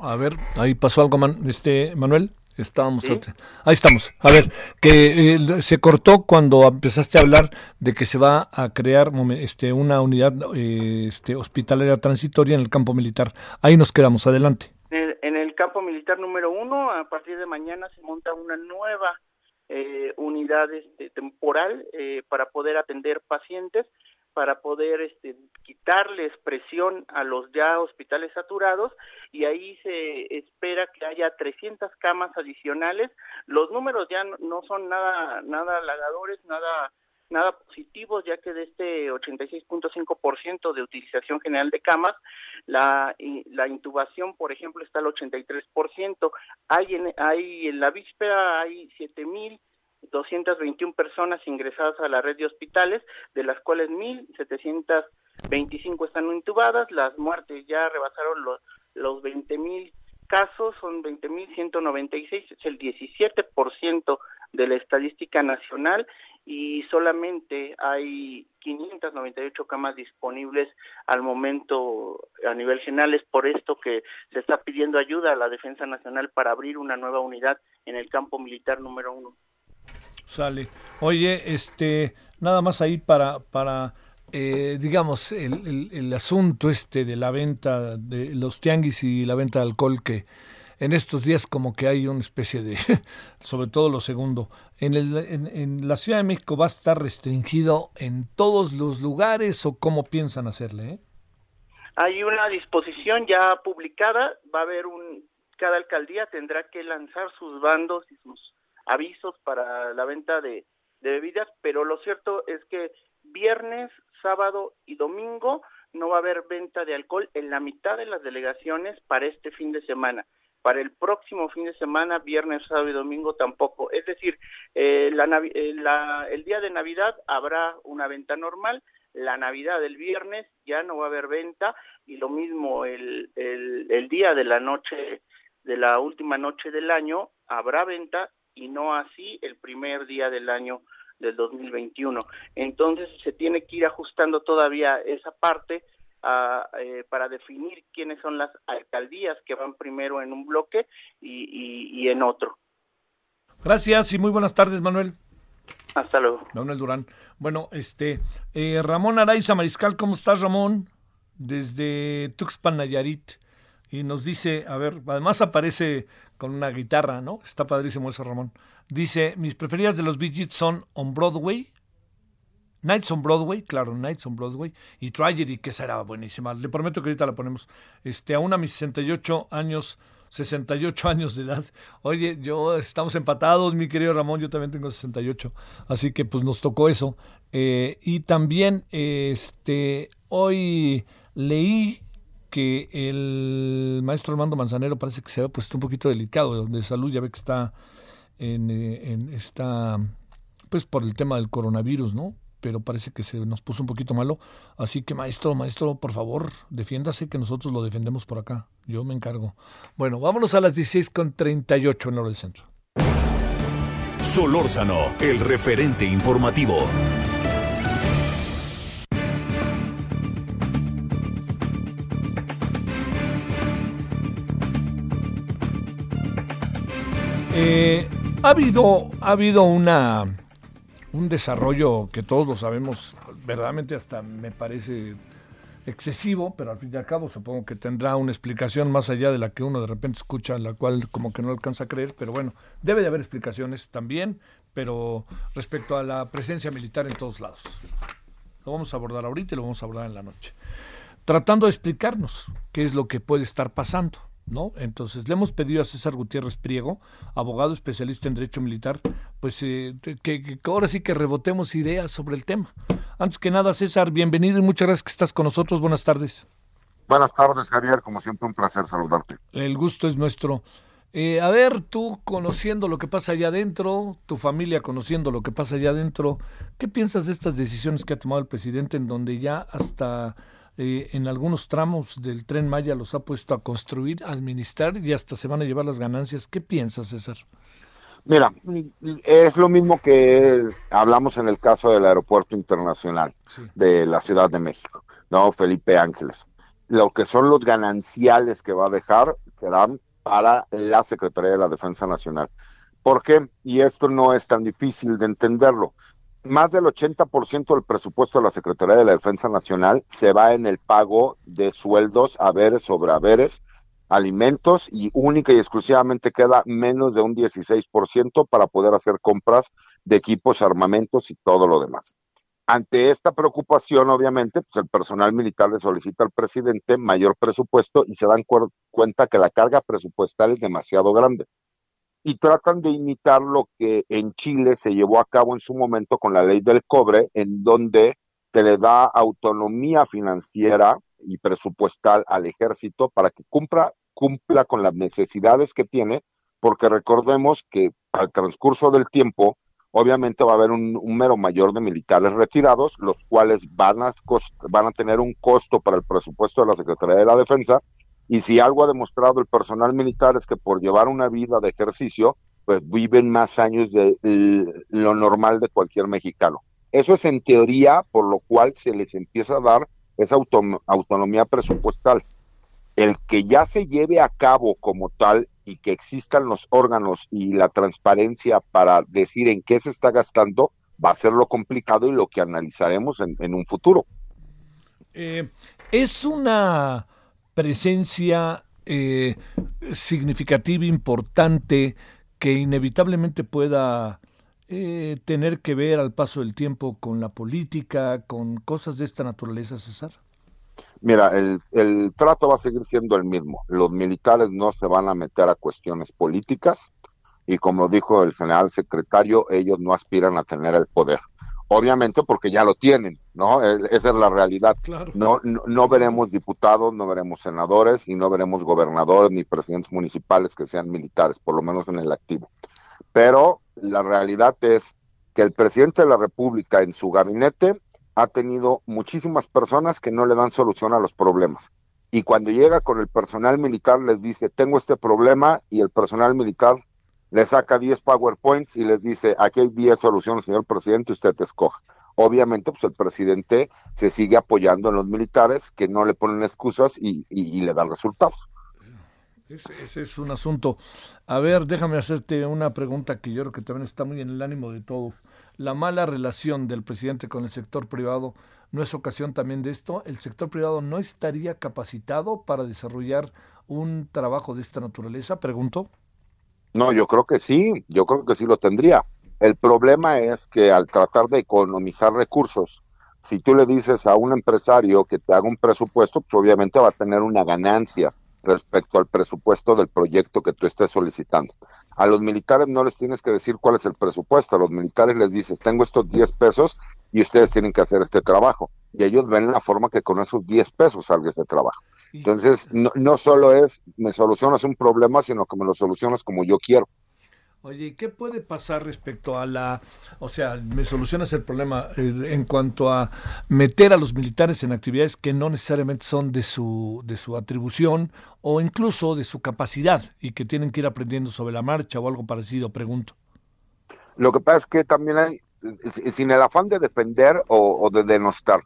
a ver, ahí pasó algo, este Manuel. Estábamos. Ahí estamos. A ver, que eh, se cortó cuando empezaste a hablar de que se va a crear este, una unidad eh, este, hospitalaria transitoria en el campo militar. Ahí nos quedamos. Adelante. En el, campo militar número uno, a partir de mañana se monta una nueva eh, unidad este, temporal para poder atender pacientes para poder este, quitarles presión a los ya hospitales saturados y ahí se espera que haya 300 camas adicionales. Los números ya no son nada nada halagadores, nada nada positivos, ya que de este 86.5% de utilización general de camas, la, la intubación, por ejemplo, está al 83%. Hay en, hay en la víspera hay 7000 221 personas ingresadas a la red de hospitales, de las cuales 1.725 están intubadas, las muertes ya rebasaron los, los 20.000 casos, son 20.196, es el 17% de la estadística nacional y solamente hay 598 camas disponibles al momento a nivel general. Es por esto que se está pidiendo ayuda a la Defensa Nacional para abrir una nueva unidad en el campo militar número uno. Sale. Oye, este, nada más ahí para, para eh, digamos, el, el, asunto este de la venta de los tianguis y la venta de alcohol que en estos días como que hay una especie de, sobre todo lo segundo, en, el, en, la Ciudad de México va a estar restringido en todos los lugares o cómo piensan hacerle? Eh? Hay una disposición ya publicada, va a haber un, cada alcaldía tendrá que lanzar sus bandos y sus avisos para la venta de, bebidas, pero lo cierto es que viernes, sábado y domingo no va a haber venta de alcohol en la mitad de las delegaciones para este fin de semana. Para el próximo fin de semana, viernes, sábado y domingo tampoco. Es decir, eh, eh, la, el día de Navidad habrá una venta normal, la Navidad del viernes ya no va a haber venta y lo mismo el, el, el día de la noche, de la última noche del año, habrá venta y no así el primer día del año del 2021. Entonces se tiene que ir ajustando todavía esa parte eh, para definir quiénes son las alcaldías que van primero en un bloque y, en otro. Gracias y muy buenas tardes, Manuel. Hasta luego. Manuel Durán. Bueno, este, eh, Ramón Araiza Mariscal, ¿cómo estás, Ramón? Desde Tuxpan, Nayarit. Y nos dice, a ver, además aparece con una guitarra, ¿no? Está padrísimo eso, Ramón. Dice, mis preferidas de los Bee son On Broadway, Nights on Broadway, claro, Nights on Broadway, y Tragedy, que será buenísima. Le prometo que ahorita la ponemos. Este, a mis 68 años, 68 años de edad. Oye, yo estamos empatados, mi querido Ramón, yo también tengo 68, así que pues nos tocó eso. Eh, y también, este, hoy leí que el maestro Armando Manzanero parece que se había puesto un poquito delicado de salud, ya ve que está en, eh, en está pues por el tema del coronavirus, ¿no? Pero parece que se nos puso un poquito malo, así que maestro, maestro, por favor, defiéndase que nosotros lo defendemos por acá. Yo me encargo. Bueno, vámonos a las 16 con 38 en hora del centro. Solórzano, el referente informativo. Eh, ha habido, ha habido una, un desarrollo que todos lo sabemos, verdaderamente hasta me parece excesivo, pero al fin y al cabo supongo que tendrá una explicación más allá de la que uno de repente escucha, la cual como que no alcanza a creer, pero bueno, debe de haber explicaciones también, pero respecto a la presencia militar en todos lados. Lo vamos a abordar ahorita y lo vamos a abordar en la noche. Tratando de explicarnos qué es lo que puede estar pasando. ¿No? Entonces le hemos pedido a César Gutiérrez Priego, abogado especialista en derecho militar, pues eh, que, ahora sí que rebotemos ideas sobre el tema. Antes que nada, César, bienvenido y muchas gracias que estás con nosotros. Buenas tardes. Buenas tardes, Javier. Como siempre, un placer saludarte. El gusto es nuestro. Eh, a ver, tú conociendo lo que pasa allá adentro, tu familia conociendo lo que pasa allá adentro, ¿qué piensas de estas decisiones que ha tomado el presidente en donde ya hasta eh, en algunos tramos del tren Maya los ha puesto a construir, a administrar y hasta se van a llevar las ganancias. ¿Qué piensas, César? Mira, es lo mismo que hablamos en el caso del Aeropuerto Internacional de la Ciudad de México, ¿no? Felipe Ángeles. Lo que son los gananciales que va a dejar serán para la Secretaría de la Defensa Nacional. ¿Por qué? Y esto no es tan difícil de entenderlo. Más del 80% del presupuesto de la Secretaría de la Defensa Nacional se va en el pago de sueldos, haberes sobre haberes, alimentos y única y exclusivamente queda menos de un 16% para poder hacer compras de equipos, armamentos y todo lo demás. Ante esta preocupación, obviamente, pues el personal militar le solicita al presidente mayor presupuesto y se dan cuenta que la carga presupuestal es demasiado grande. Y tratan de imitar lo que en Chile se llevó a cabo en su momento con la ley del cobre, en donde se le da autonomía financiera y presupuestal al ejército para que cumpla, cumpla con las necesidades que tiene, porque recordemos que al transcurso del tiempo, obviamente va a haber un número mayor de militares retirados, los cuales van a, van a tener un costo para el presupuesto de la Secretaría de la Defensa, y si algo ha demostrado el personal militar es que por llevar una vida de ejercicio, pues viven más años de lo normal de cualquier mexicano. Eso es en teoría, por lo cual se les empieza a dar esa autonomía presupuestal. El que ya se lleve a cabo como tal y que existan los órganos y la transparencia para decir en qué se está gastando, va a ser lo complicado y lo que analizaremos en, un futuro. Eh, es una presencia eh, significativa, importante, que inevitablemente pueda eh, tener que ver al paso del tiempo con la política, con cosas de esta naturaleza, César? Mira, el, el trato va a seguir siendo el mismo. Los militares no se van a meter a cuestiones políticas y como dijo el general secretario, ellos no aspiran a tener el poder. Obviamente porque ya lo tienen, ¿no? Esa es la realidad. No, no, no, veremos diputados, no veremos senadores y no veremos gobernadores ni presidentes municipales que sean militares, por lo menos en el activo. Pero la realidad es que el presidente de la República en su gabinete ha tenido muchísimas personas que no le dan solución a los problemas. Y cuando llega con el personal militar les dice, tengo este problema y el personal militar le saca 10 PowerPoints y les dice, aquí hay 10 soluciones, señor presidente, usted te escoja. Obviamente, pues el presidente se sigue apoyando en los militares que no le ponen excusas y, y le dan resultados. Ese, es un asunto. A ver, déjame hacerte una pregunta que yo creo que también está muy en el ánimo de todos. La mala relación del presidente con el sector privado no es ocasión también de esto. ¿El sector privado no estaría capacitado para desarrollar un trabajo de esta naturaleza? Pregunto. No, yo creo que sí, yo creo que sí lo tendría. El problema es que al tratar de economizar recursos, si tú le dices a un empresario que te haga un presupuesto, pues obviamente va a tener una ganancia respecto al presupuesto del proyecto que tú estés solicitando. A los militares no les tienes que decir cuál es el presupuesto, a los militares les dices, tengo estos 10 pesos y ustedes tienen que hacer este trabajo. Y ellos ven la forma que con esos 10 pesos salga ese trabajo. Entonces, no, no solo es, me solucionas un problema, sino que me lo solucionas como yo quiero. Oye, ¿qué puede pasar respecto a la, o sea, me solucionas el problema eh, en cuanto a meter a los militares en actividades que no necesariamente son de su, de su atribución o incluso de su capacidad y que tienen que ir aprendiendo sobre la marcha o algo parecido, pregunto? Lo que pasa es que también hay, sin el afán de defender o, de denostar,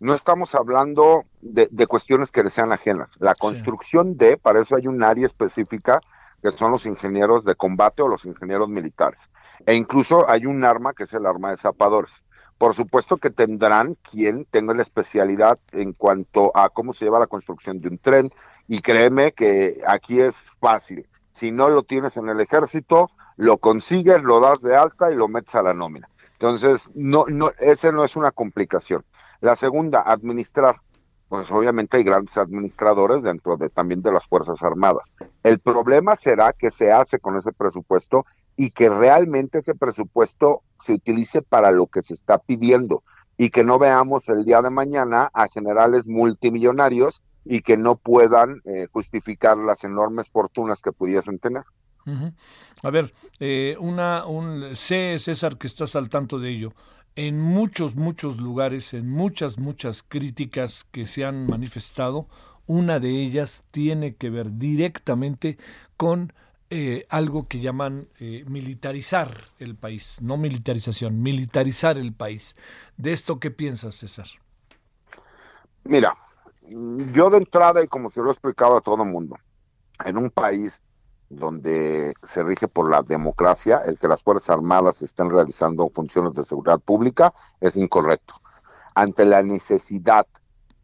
no estamos hablando de, cuestiones que le sean ajenas. La construcción de, para eso hay un área específica que son los ingenieros de combate o los ingenieros militares. E incluso hay un arma que es el arma de zapadores. Por supuesto que tendrán quien tenga la especialidad en cuanto a cómo se lleva la construcción de un tren y créeme que aquí es fácil. Si no lo tienes en el ejército, lo consigues, lo das de alta y lo metes a la nómina. Entonces, no, no, ese no es una complicación. La segunda, administrar pues obviamente hay grandes administradores dentro de también de las Fuerzas Armadas. El problema será que se hace con ese presupuesto y que realmente ese presupuesto se utilice para lo que se está pidiendo y que no veamos el día de mañana a generales multimillonarios y que no puedan eh, justificar las enormes fortunas que pudiesen tener. A ver, eh, una, un, sé, César, que estás al tanto de ello en muchos, muchos lugares, en muchas, muchas críticas que se han manifestado, una de ellas tiene que ver directamente con eh, algo que llaman eh, militarizar el país, no militarización, militarizar el país. ¿De esto qué piensas, César? Mira, yo de entrada, y como se lo he explicado a todo el mundo, en un país donde se rige por la democracia, el que las Fuerzas Armadas estén realizando funciones de seguridad pública es incorrecto. Ante la necesidad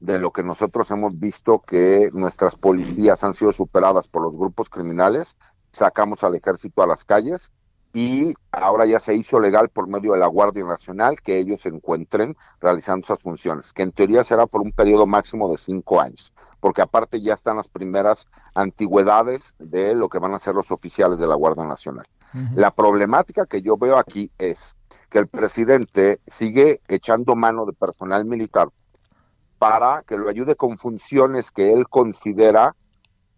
de lo que nosotros hemos visto que nuestras policías han sido superadas por los grupos criminales, sacamos al ejército a las calles y ahora ya se hizo legal por medio de la Guardia Nacional que ellos se encuentren realizando esas funciones, que en teoría será por un periodo máximo de cinco años, porque aparte ya están las primeras antigüedades de lo que van a ser los oficiales de la Guardia Nacional. La problemática que yo veo aquí es que el presidente sigue echando mano de personal militar para que lo ayude con funciones que él considera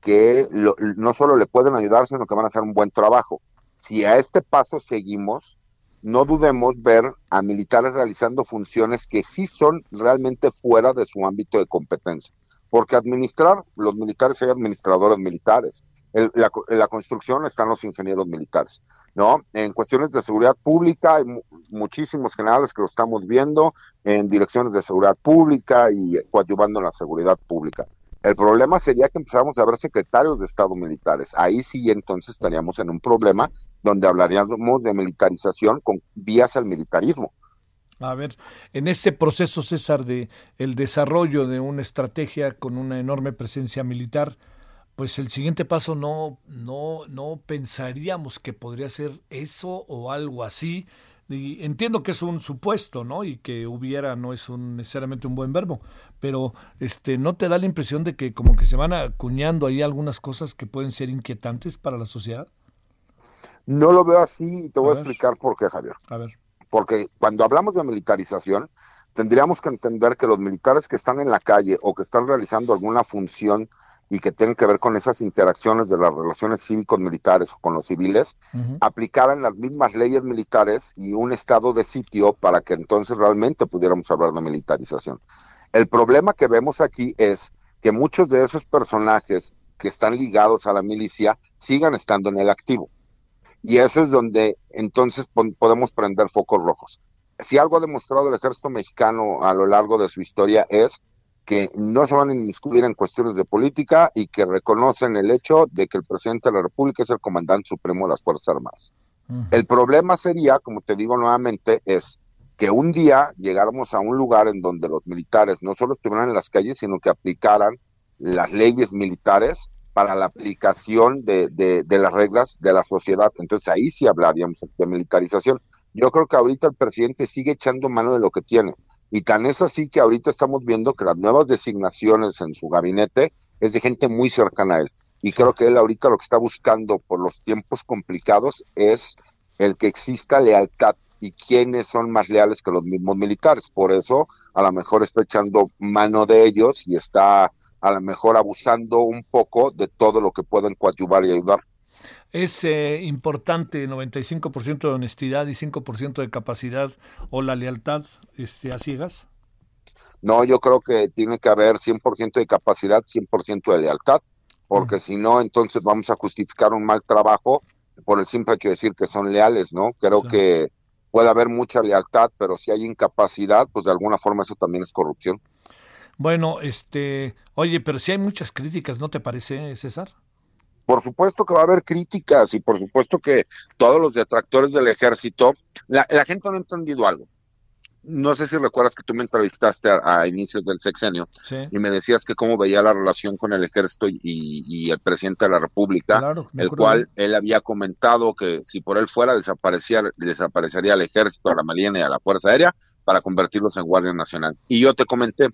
que no solo le pueden ayudar, sino que van a hacer un buen trabajo si a este paso seguimos, no dudemos ver a militares realizando funciones que sí son realmente fuera de su ámbito de competencia. Porque administrar, los militares hay administradores militares. En la, construcción están los ingenieros militares, ¿no? En cuestiones de seguridad pública hay muchísimos generales que lo estamos viendo en direcciones de seguridad pública y coadyuvando en la seguridad pública. El problema sería que empezáramos a ver secretarios de Estado militares. Ahí sí entonces estaríamos en un problema donde hablaríamos de militarización con vías al militarismo. A ver, en este proceso, César, de el desarrollo de una estrategia con una enorme presencia militar, pues el siguiente paso no, no, no pensaríamos que podría ser eso o algo así, y entiendo que es un supuesto, ¿no? Y que hubiera no es un, necesariamente un buen verbo, pero este no te da la impresión de que como que se van acuñando ahí algunas cosas que pueden ser inquietantes para la sociedad. No lo veo así y te voy a, explicar por qué, Javier. A ver. Porque cuando hablamos de militarización, tendríamos que entender que los militares que están en la calle o que están realizando alguna función y que tienen que ver con esas interacciones de las relaciones cívicos-militares o con los civiles, aplicaran las mismas leyes militares y un estado de sitio para que entonces realmente pudiéramos hablar de militarización. El problema que vemos aquí es que muchos de esos personajes que están ligados a la milicia sigan estando en el activo. Y eso es donde entonces podemos prender focos rojos. Si algo ha demostrado el ejército mexicano a lo largo de su historia es que no se van a inmiscuir en cuestiones de política y que reconocen el hecho de que el presidente de la República es el comandante supremo de las Fuerzas Armadas. El problema sería, como te digo nuevamente, es que un día llegáramos a un lugar en donde los militares no solo estuvieran en las calles, sino que aplicaran las leyes militares para la aplicación de, de las reglas de la sociedad. Entonces ahí sí hablaríamos de militarización. Yo creo que ahorita el presidente sigue echando mano de lo que tiene y tan es así que ahorita estamos viendo que las nuevas designaciones en su gabinete es de gente muy cercana a él. Y creo que él ahorita lo que está buscando por los tiempos complicados es el que exista lealtad y quiénes son más leales que los mismos militares. Por eso a lo mejor está echando mano de ellos y está a lo mejor abusando un poco de todo lo que pueden coadyuvar y ayudar. ¿Es eh, importante 95% de honestidad y 5% de capacidad o la lealtad este, a ciegas? No, yo creo que tiene que haber 100% de capacidad, 100% de lealtad, porque si no, entonces vamos a justificar un mal trabajo por el simple hecho de decir que son leales, ¿no? Creo que puede haber mucha lealtad, pero si hay incapacidad, pues de alguna forma eso también es corrupción. Bueno, este, oye, pero si hay muchas críticas, ¿no te parece, César? Por supuesto que va a haber críticas y por supuesto que todos los detractores del ejército, la, gente no ha entendido algo. No sé si recuerdas que tú me entrevistaste a, inicios del sexenio y me decías que cómo veía la relación con el ejército y, el presidente de la República, el cual él había comentado que si por él fuera desaparecía, desaparecería el ejército, a la marina y a la Fuerza Aérea para convertirlos en Guardia Nacional. Y yo te comenté,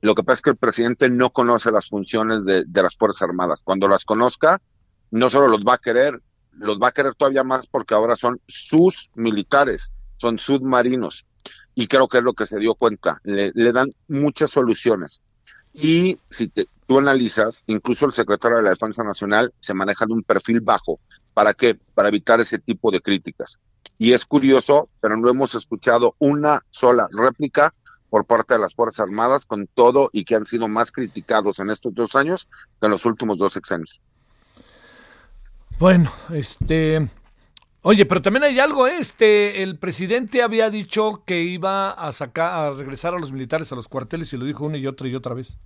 lo que pasa es que el presidente no conoce las funciones de, de, las Fuerzas Armadas. Cuando las conozca, no solo los va a querer, los va a querer todavía más porque ahora son sus militares, son submarinos. Y creo que es lo que se dio cuenta. Le, dan muchas soluciones. Y si tú analizas, incluso el secretario de la Defensa Nacional se maneja de un perfil bajo. ¿Para qué? Para evitar ese tipo de críticas. Y es curioso, pero no hemos escuchado una sola réplica por parte de las Fuerzas Armadas con todo y que han sido más criticados en estos dos años que en los últimos dos sexenios. Bueno, este... Oye, pero también hay algo, ¿eh? este, el presidente había dicho que iba a sacar, a regresar a los militares a los cuarteles y lo dijo una y otra y otra vez.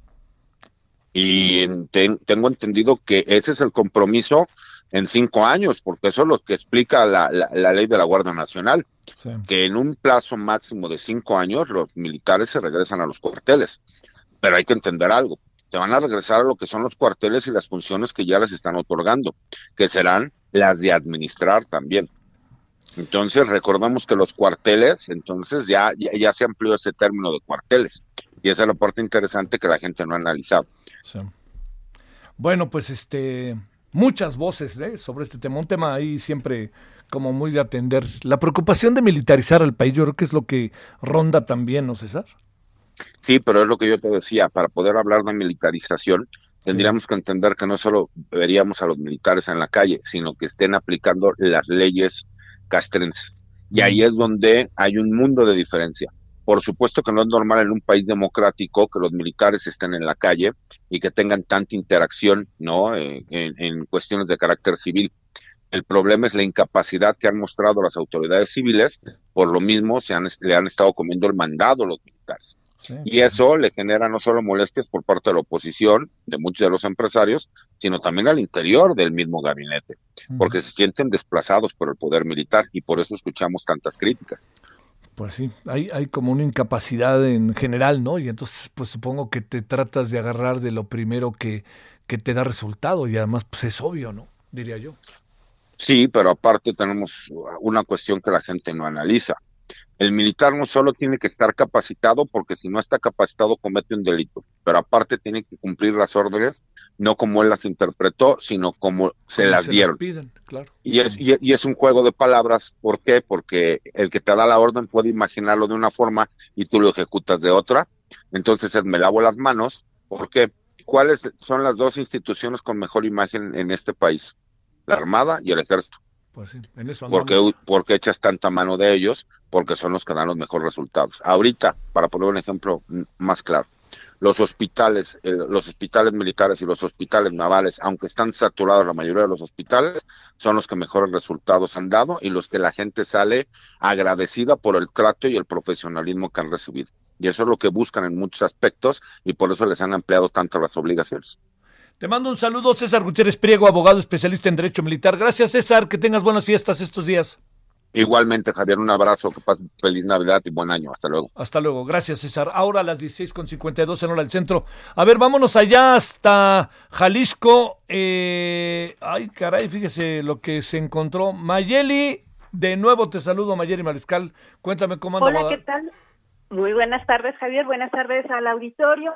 Y tengo entendido que ese es el compromiso en cinco años, porque eso es lo que explica la, ley de la Guardia Nacional, que en un plazo máximo de cinco años los militares se regresan a los cuarteles. Pero hay que entender algo, se van a regresar a lo que son los cuarteles y las funciones que ya les están otorgando, que serán las de administrar también. Entonces, recordamos que los cuarteles, entonces ya, ya, se amplió ese término de cuarteles. Y esa es la parte interesante que la gente no ha analizado. Bueno, pues este, muchas voces ¿eh? sobre este tema, un tema ahí siempre como muy de atender. La preocupación de militarizar al país, yo creo que es lo que ronda también, ¿no, César? Sí, pero es lo que yo te decía, para poder hablar de militarización, tendríamos que entender que no solo veríamos a los militares en la calle, sino que estén aplicando las leyes castrenses. Y ahí es donde hay un mundo de diferencia. Por supuesto que no es normal en un país democrático que los militares estén en la calle y que tengan tanta interacción, ¿no? Eh, en, cuestiones de carácter civil. El problema es la incapacidad que han mostrado las autoridades civiles, por lo mismo se han, le han estado comiendo el mandado los militares. Y eso le genera no solo molestias por parte de la oposición, de muchos de los empresarios, sino también al interior del mismo gabinete, porque se sienten desplazados por el poder militar y por eso escuchamos tantas críticas. Pues sí, hay, hay como una incapacidad en general, ¿no? Y entonces, pues supongo que te tratas de agarrar de lo primero que, que te da resultado y además, pues es obvio, ¿no? Diría yo. Sí, pero aparte tenemos una cuestión que la gente no analiza. El militar no solo tiene que estar capacitado, porque si no está capacitado comete un delito, pero aparte tiene que cumplir las órdenes, no como él las interpretó, sino como se las dieron. y, es, y, es un juego de palabras, ¿por qué? Porque el que te da la orden puede imaginarlo de una forma y tú lo ejecutas de otra. Entonces es me lavo las manos, ¿por qué? ¿Cuáles son las dos instituciones con mejor imagen en este país? La Armada y el Ejército. Pues sí, en eso porque, porque echas tanta mano de ellos, porque son los que dan los mejores resultados. Ahorita, para poner un ejemplo más claro, los hospitales, los hospitales militares y los hospitales navales, aunque están saturados la mayoría de los hospitales, son los que mejores resultados han dado y los que la gente sale agradecida por el trato y el profesionalismo que han recibido. Y eso es lo que buscan en muchos aspectos y por eso les han ampliado tanto las obligaciones. Te mando un saludo, César Gutiérrez Priego, abogado especialista en Derecho Militar. Gracias, César. Que tengas buenas fiestas estos días. Igualmente, Javier, un abrazo, que pases feliz Navidad y buen año. Hasta luego. Hasta luego. Gracias, César. Ahora a las 16.52 en hora del centro. A ver, vámonos allá hasta Jalisco. Eh, ay, caray, fíjese lo que se encontró. Mayeli, de nuevo te saludo, Mayeli Mariscal. Cuéntame cómo anda. Hola, ¿qué tal? Muy buenas tardes, Javier. Buenas tardes al auditorio.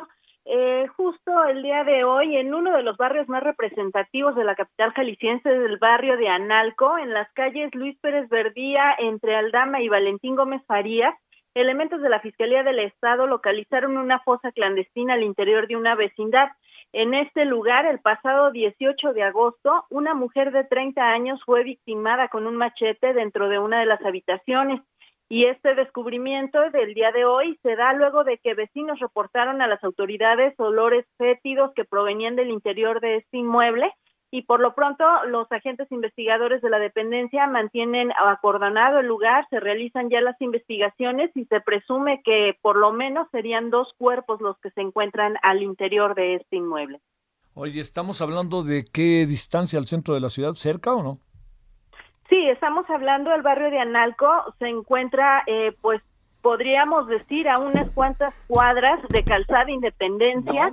Eh, justo el día de hoy, en uno de los barrios más representativos de la capital jalisciense, del barrio de Analco, en las calles Luis Pérez Verdía, entre Aldama y Valentín Gómez Farías, elementos de la Fiscalía del Estado localizaron una fosa clandestina al interior de una vecindad. En este lugar, el pasado 18 de agosto, una mujer de 30 años fue victimada con un machete dentro de una de las habitaciones. Y este descubrimiento del día de hoy se da luego de que vecinos reportaron a las autoridades olores fétidos que provenían del interior de este inmueble y por lo pronto los agentes investigadores de la dependencia mantienen acordonado el lugar, se realizan ya las investigaciones y se presume que por lo menos serían dos cuerpos los que se encuentran al interior de este inmueble. Oye, ¿estamos hablando de qué distancia al centro de la ciudad? ¿Cerca o no? Sí, estamos hablando del barrio de Analco, se encuentra, eh, pues, podríamos decir, a unas cuantas cuadras de Calzada Independencia,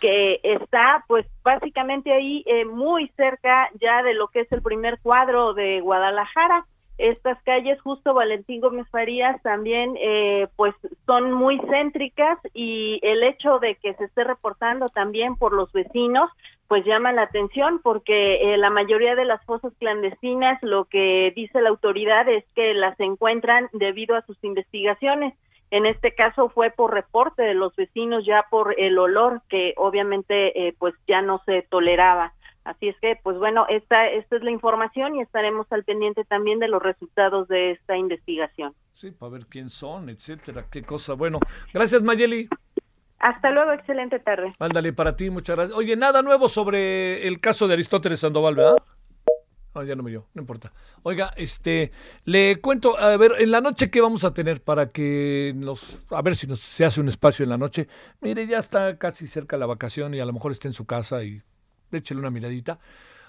que está, pues, básicamente ahí eh, muy cerca ya de lo que es el primer cuadro de Guadalajara. Estas calles, justo Valentín Gómez Farías, también, eh, pues, son muy céntricas y el hecho de que se esté reportando también por los vecinos, pues llama la atención porque eh, la mayoría de las fosas clandestinas lo que dice la autoridad es que las encuentran debido a sus investigaciones. En este caso fue por reporte de los vecinos ya por el olor que obviamente eh, pues ya no se toleraba. Así es que, pues bueno, esta, esta es la información y estaremos al pendiente también de los resultados de esta investigación. Sí, para ver quién son, etcétera, qué cosa. Bueno, gracias Mayeli. Hasta luego, excelente tarde. Ándale, para ti, muchas gracias. Oye, nada nuevo sobre el caso de Aristóteles Sandoval, ¿verdad? Ah, ya no me dio, no importa. Oiga, este, le cuento, a ver, en la noche qué vamos a tener para que nos, a ver si nos se hace un espacio en la noche. Mire, ya está casi cerca la vacación y a lo mejor está en su casa y échele una miradita.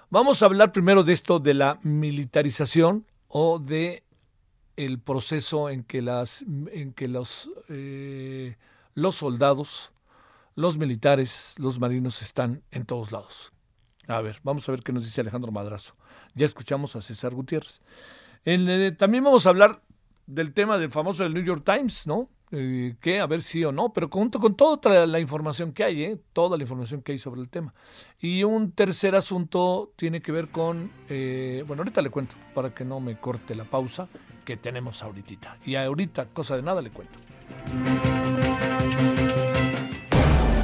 Vamos a hablar primero de esto de la militarización o de el proceso en que las, en que los, eh, los soldados, los militares, los marinos están en todos lados. A ver, vamos a ver qué nos dice Alejandro Madrazo. Ya escuchamos a César Gutiérrez. Eh, también vamos a hablar del tema del famoso del New York Times, ¿no? Eh, que a ver si o no, pero junto con toda la información que hay, ¿eh? toda la información que hay sobre el tema. Y un tercer asunto tiene que ver con, eh, bueno, ahorita le cuento, para que no me corte la pausa que tenemos ahorita. Y ahorita, cosa de nada, le cuento.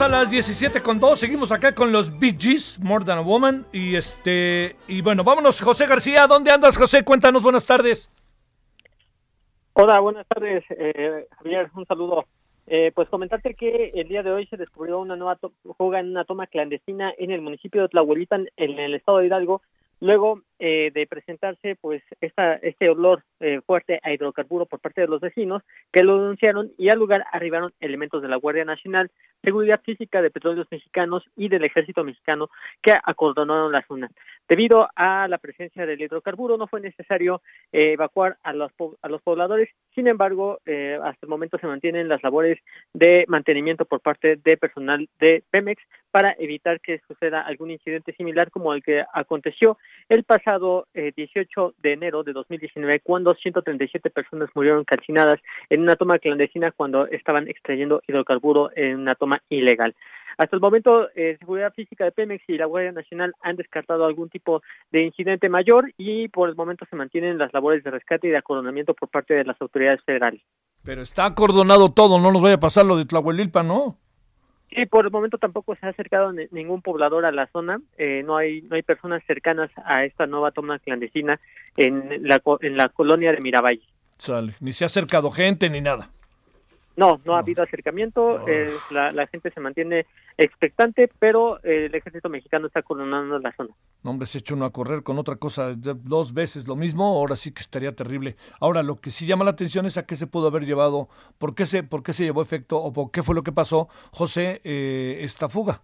A las 17 con 2. Seguimos acá con los Bee More Than a Woman. Y este y bueno, vámonos, José García. ¿Dónde andas, José? Cuéntanos, buenas tardes. Hola, buenas tardes, eh, Javier. Un saludo. Eh, pues comentarte que el día de hoy se descubrió una nueva fuga en una toma clandestina en el municipio de Tlahuelita, en el estado de Hidalgo, luego eh, de presentarse pues esta, este olor eh, fuerte a hidrocarburo por parte de los vecinos que lo denunciaron y al lugar arribaron elementos de la Guardia Nacional, Seguridad Física de Petróleos Mexicanos y del Ejército Mexicano que acordonaron la zona. Debido a la presencia del hidrocarburo no fue necesario eh, evacuar a los, a los pobladores, sin embargo hasta el momento se mantienen las labores de mantenimiento por parte de personal de Pemex para evitar que suceda algún incidente similar como el que aconteció el pasado 18 eh, de enero de 2019, cuando 137 personas murieron calcinadas en una toma clandestina cuando estaban extrayendo hidrocarburo en una toma ilegal. Hasta el momento, eh, Seguridad Física de Pemex y la Guardia Nacional han descartado algún tipo de incidente mayor y por el momento se mantienen las labores de rescate y de acordonamiento por parte de las autoridades federales. Pero está acordonado todo, no nos vaya a pasar lo de Tlahuelilpa, ¿no? Sí, por el momento tampoco se ha acercado ningún poblador a la zona. Eh, no hay no hay personas cercanas a esta nueva toma clandestina en la en la colonia de Miravalle. Sale. Ni se ha acercado gente ni nada. No, no ha habido acercamiento, eh, la, la, gente se mantiene expectante, pero eh, el ejército mexicano está coronando la zona. No, hombre, se uno a correr con otra cosa, dos veces lo mismo, ahora sí que estaría terrible. Ahora, lo que sí llama la atención es a qué se pudo haber llevado, por qué se, por qué se llevó efecto o por qué fue lo que pasó, José, eh, esta fuga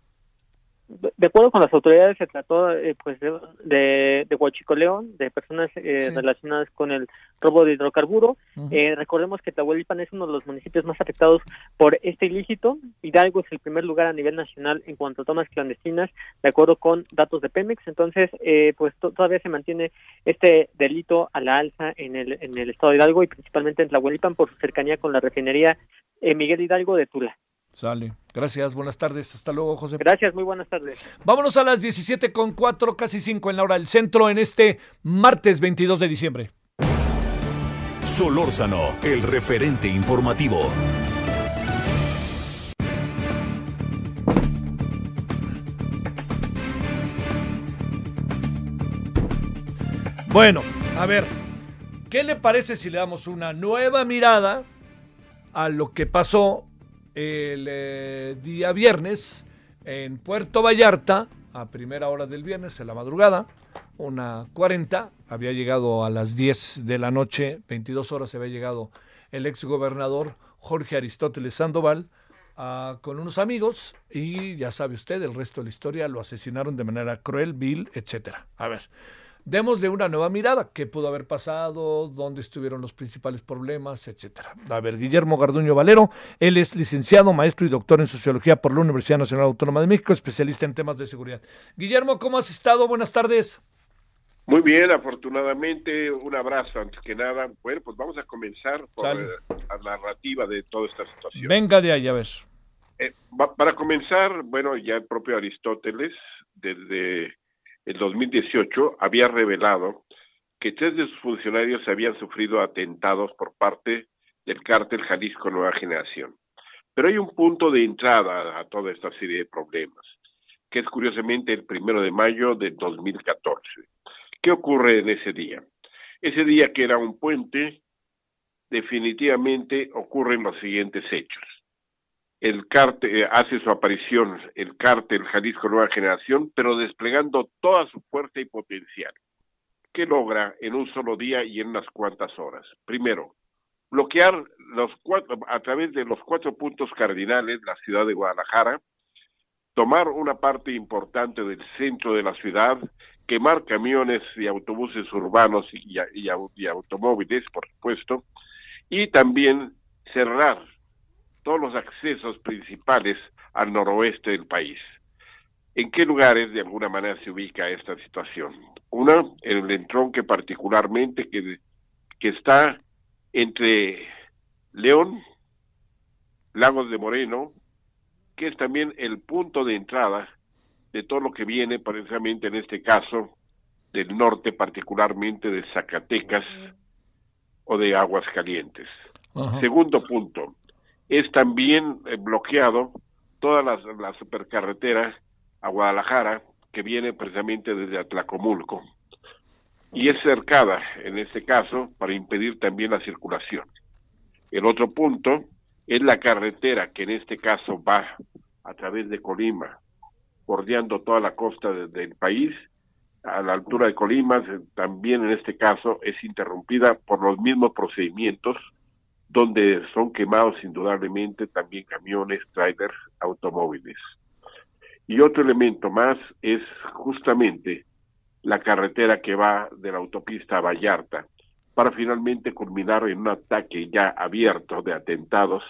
de acuerdo con las autoridades se trató eh, pues de, de, de huachicoleón de personas eh, relacionadas con el robo de hidrocarburo. Eh, recordemos que Tlahuelipan es uno de los municipios más afectados por este ilícito. Hidalgo es el primer lugar a nivel nacional en cuanto a tomas clandestinas de acuerdo con datos de Pemex. Entonces pues todavía se mantiene este delito a la alza en el en el estado de Hidalgo y principalmente en Tlahuelipan por su cercanía con la refinería Miguel Hidalgo de Tula Sale. Gracias, buenas tardes. Hasta luego, José. Gracias, muy buenas tardes. Vámonos a las 17 con 4, casi 5 en la hora del centro en este martes 22 de diciembre. Solórzano, el referente informativo. Bueno, a ver, ¿qué le parece si le damos una nueva mirada a lo que pasó el eh, día viernes en Puerto Vallarta, a primera hora del viernes, en la madrugada, una 40, había llegado a las 10 de la noche, 22 horas había llegado el ex gobernador Jorge Aristóteles Sandoval ah, con unos amigos y ya sabe usted, el resto de la historia lo asesinaron de manera cruel, vil, etcétera. A ver, démosle una nueva mirada, qué pudo haber pasado, dónde estuvieron los principales problemas, etcétera. A ver, Guillermo Garduño Valero, él es licenciado, maestro y doctor en sociología por la Universidad Nacional Autónoma de México, especialista en temas de seguridad. Guillermo, ¿cómo has estado? Buenas tardes. Muy bien, afortunadamente, un abrazo antes que nada. Bueno, pues vamos a comenzar por eh, la narrativa de toda esta situación. Venga de ahí, a ver. Eh, para comenzar, bueno, ya el propio Aristóteles, desde el 2018 había revelado que tres de sus funcionarios habían sufrido atentados por parte del cártel Jalisco Nueva Generación. Pero hay un punto de entrada a toda esta serie de problemas, que es curiosamente el primero de mayo del 2014. ¿Qué ocurre en ese día? Ese día que era un puente, definitivamente ocurren los siguientes hechos el cártel eh, hace su aparición el cártel Jalisco Nueva Generación, pero desplegando toda su fuerza y potencial. ¿Qué logra en un solo día y en unas cuantas horas? Primero, bloquear a través de los cuatro puntos cardinales la ciudad de Guadalajara, tomar una parte importante del centro de la ciudad, quemar camiones y autobuses urbanos y automóviles, por supuesto, y también cerrar todos los accesos principales al noroeste del país. ¿En qué lugares de alguna manera se ubica esta situación? Una, en el entronque particularmente que, que está entre León, Lagos de Moreno, que es también el punto de entrada de todo lo que viene precisamente en este caso del norte, particularmente de Zacatecas o de Aguascalientes. Segundo punto, es también eh, bloqueado toda la, supercarretera a Guadalajara que viene precisamente desde Atlacomulco y es cercada en este caso para impedir también la circulación. El otro punto es la carretera que en este caso va a través de Colima, bordeando toda la costa del país, a la altura de Colima, también en este caso es interrumpida por los mismos procedimientos donde son quemados indudablemente también camiones, trailers, automóviles. Y otro elemento más es justamente la carretera que va de la autopista a Vallarta, para finalmente culminar en un ataque ya abierto de atentados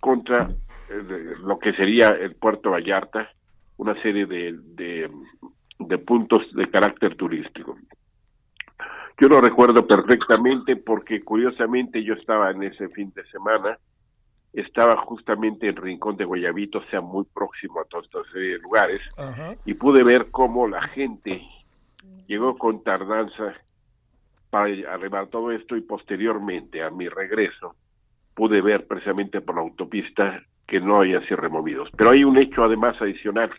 contra eh, lo que sería el puerto Vallarta, una serie de, de puntos de carácter turístico. Yo lo recuerdo perfectamente porque curiosamente yo estaba en ese fin de semana, estaba justamente en Rincón de Guayabito, o sea, muy próximo a todos estos lugares, y pude ver cómo la gente llegó con tardanza para arreglar todo esto y posteriormente a mi regreso pude ver precisamente por la autopista que no había sido removidos. Pero hay un hecho además adicional.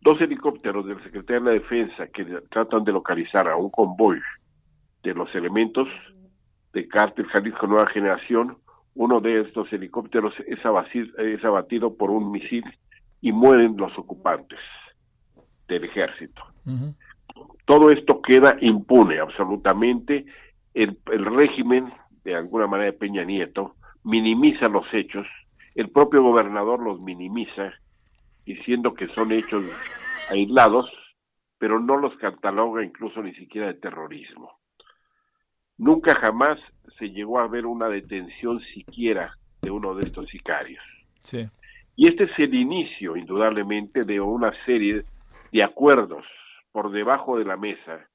Dos helicópteros del Secretaría de la Defensa que tratan de localizar a un convoy de los elementos de Cártel Jalisco Nueva Generación uno de estos helicópteros es abatido, es abatido por un misil y mueren los ocupantes del ejército. Todo esto queda impune absolutamente. El, el régimen, de alguna manera, de Peña Nieto, minimiza los hechos, el propio gobernador los minimiza, diciendo que son hechos aislados, pero no los cataloga incluso ni siquiera de terrorismo. Nunca jamás se llegó a ver una detención siquiera de uno de estos sicarios. Sí. Y este es el inicio, indudablemente, de una serie de acuerdos por debajo de la mesa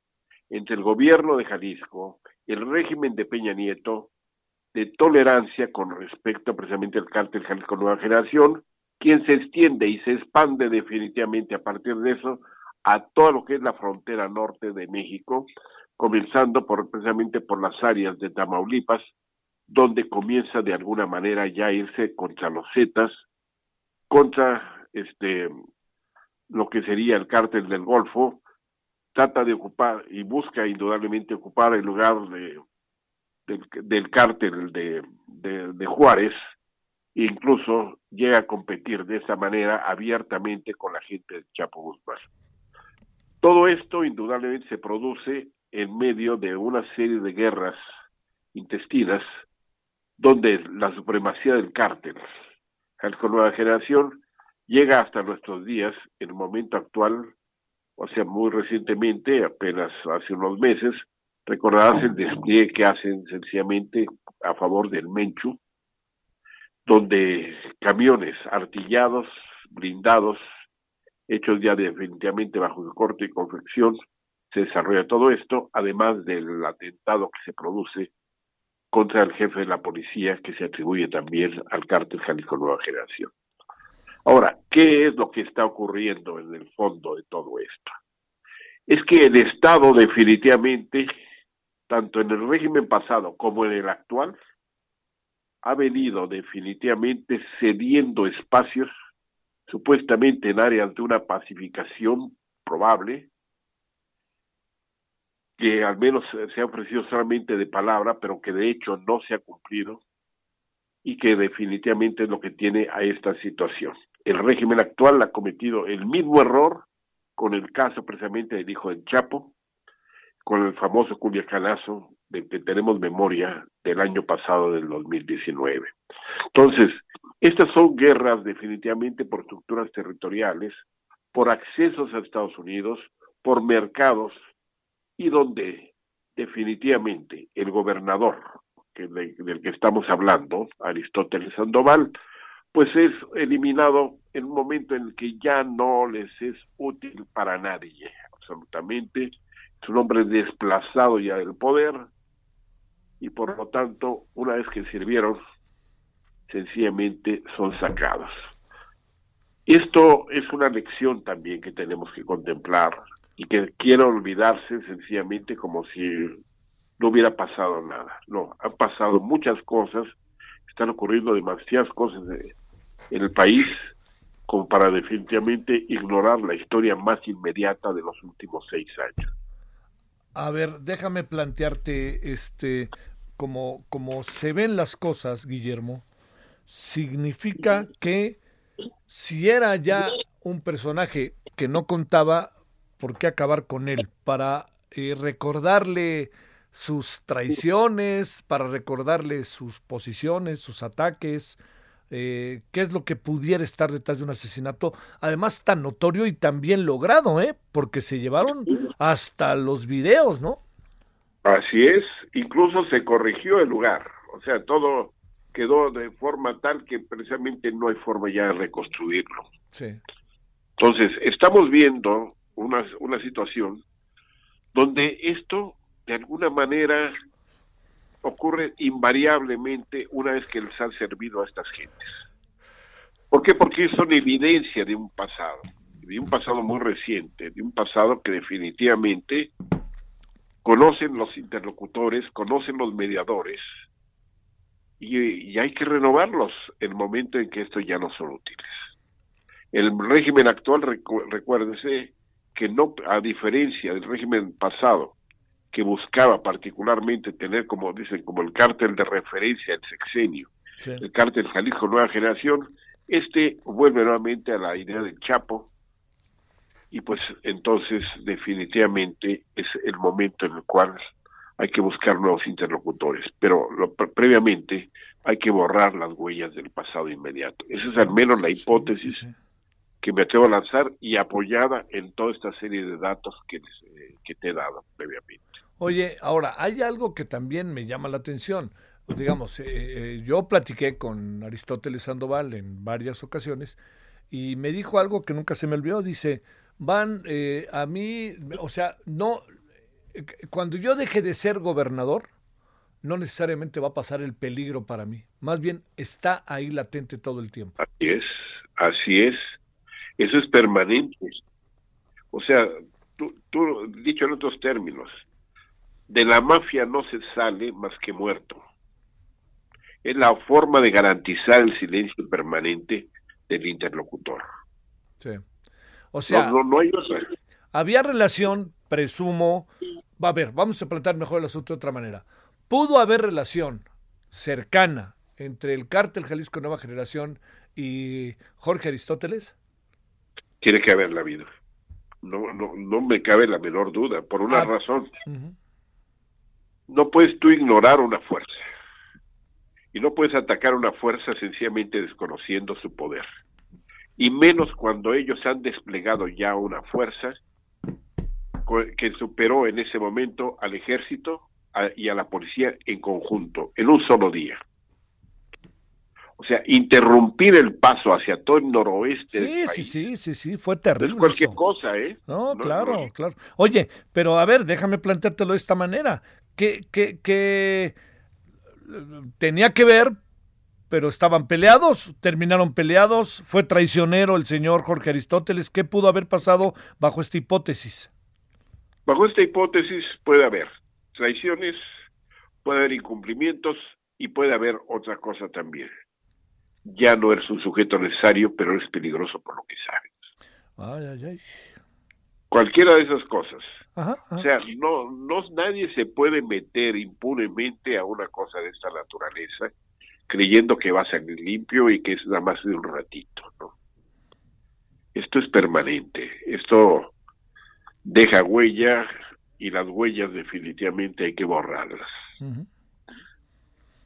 entre el gobierno de Jalisco, el régimen de Peña Nieto, de tolerancia con respecto precisamente al cártel Jalisco Nueva Generación, quien se extiende y se expande definitivamente a partir de eso a todo lo que es la frontera norte de México, comenzando por precisamente por las áreas de Tamaulipas, donde comienza de alguna manera ya irse contra los Zetas, contra este lo que sería el cártel del Golfo, trata de ocupar y busca indudablemente ocupar el lugar de, del, cártel de, de, de Juárez, e incluso llega a competir de esa manera abiertamente con la gente de Chapo Guzmán. Todo esto indudablemente se produce en medio de una serie de guerras intestinas donde la supremacía del cártel, Jalisco Nueva Generación, llega hasta nuestros días, en el momento actual, o sea, muy recientemente, apenas hace unos meses, recordarás el despliegue que hacen sencillamente a favor del Menchu, donde camiones artillados, blindados, hechos ya definitivamente bajo el corte y confección, se desarrolla todo esto, además del atentado que se produce contra el jefe de la policía que se atribuye también al cártel Jalisco Nueva Generación. Ahora, ¿qué es lo que está ocurriendo en el fondo de todo esto? Es que el Estado definitivamente, tanto en el régimen pasado como en el actual, ha venido definitivamente cediendo espacios, supuestamente en áreas de una pacificación probable, que al menos se ha ofrecido solamente de palabra, pero que de hecho no se ha cumplido y que definitivamente es lo que tiene a esta situación. El régimen actual ha cometido el mismo error con el caso precisamente del hijo del Chapo, con el famoso Culiacanazo del que tenemos memoria del año pasado, del 2019. Entonces, estas son guerras definitivamente por estructuras territoriales, por accesos a Estados Unidos, por mercados y donde definitivamente el gobernador que del que estamos hablando, Aristóteles Sandoval, pues es eliminado en un momento en el que ya no les es útil para nadie, absolutamente. Es un hombre desplazado ya del poder y por lo tanto, una vez que sirvieron, sencillamente son sacados. Esto es una lección también que tenemos que contemplar y que quiero olvidarse sencillamente como si no hubiera pasado nada. No, han pasado muchas cosas, están ocurriendo demasiadas cosas en el país como para definitivamente ignorar la historia más inmediata de los últimos seis años. A ver, déjame plantearte, este, como, como se ven las cosas, Guillermo, significa que si era ya un personaje que no contaba por qué acabar con él, para eh, recordarle sus traiciones, para recordarle sus posiciones, sus ataques, eh, qué es lo que pudiera estar detrás de un asesinato, además tan notorio y tan bien logrado, ¿eh? porque se llevaron hasta los videos, ¿no? Así es, incluso se corrigió el lugar, o sea, todo quedó de forma tal que precisamente no hay forma ya de reconstruirlo. Sí. Entonces, estamos viendo una, una situación donde esto de alguna manera ocurre invariablemente una vez que les han servido a estas gentes. ¿Por qué? Porque son evidencia de un pasado, de un pasado muy reciente, de un pasado que definitivamente conocen los interlocutores, conocen los mediadores, y, hay que renovarlos en el momento en que estos ya no son útiles. El régimen actual, recuérdese, que no, a diferencia del régimen pasado, que buscaba particularmente tener, como dicen, como el cártel de referencia el sexenio, el cártel Jalisco Nueva Generación, este vuelve nuevamente a la idea del Chapo y pues entonces definitivamente es el momento en el cual hay que buscar nuevos interlocutores, pero lo, previamente hay que borrar las huellas del pasado inmediato. Esa es al menos la hipótesis que me atrevo a lanzar y apoyada en toda esta serie de datos que, eh, que te he dado previamente. Oye, ahora, hay algo que también me llama la atención. Pues, digamos, eh, eh, yo platiqué con Aristóteles Sandoval en varias ocasiones y me dijo algo que nunca se me olvidó. Dice, van a mí, o sea, no, cuando yo deje de ser gobernador, no necesariamente va a pasar el peligro para mí. Más bien está ahí latente todo el tiempo. Así es, así es. Eso es permanente. O sea, tú, tú dicho en otros términos, de la mafia no se sale más que muerto. Es la forma de garantizar el silencio permanente del interlocutor. Sí. O sea, no, no hay otra. Había relación, presumo, Va a ver, vamos a plantear mejor el asunto de otra manera. ¿Pudo haber relación cercana entre el cártel Jalisco Nueva Generación y Jorge Aristóteles? Tiene que haberla habido. No, no, no me cabe la menor duda, por una ah, razón. No puedes tú ignorar una fuerza. Y no puedes atacar una fuerza sencillamente desconociendo su poder. Y menos cuando ellos han desplegado ya una fuerza que superó en ese momento al ejército y a la policía en conjunto, en un solo día. O sea, interrumpir el paso hacia todo el noroeste. Sí, sí, sí, sí, sí, fue terrible. es cualquier cosa, ¿eh? No, claro, claro. Oye, pero a ver, déjame planteártelo de esta manera. Que, que, que tenía que ver, pero estaban peleados, terminaron peleados, fue traicionero el señor Jorge Aristóteles. ¿Qué pudo haber pasado bajo esta hipótesis? Bajo esta hipótesis puede haber traiciones, puede haber incumplimientos y puede haber otra cosa también. Ya no eres un sujeto necesario, pero eres peligroso por lo que sabes. Ay, ay, ay. Cualquiera de esas cosas. O sea, no, no nadie se puede meter impunemente a una cosa de esta naturaleza creyendo que va a salir limpio y que es nada más de un ratito, ¿no? Esto es permanente. Esto deja huella y las huellas definitivamente hay que borrarlas.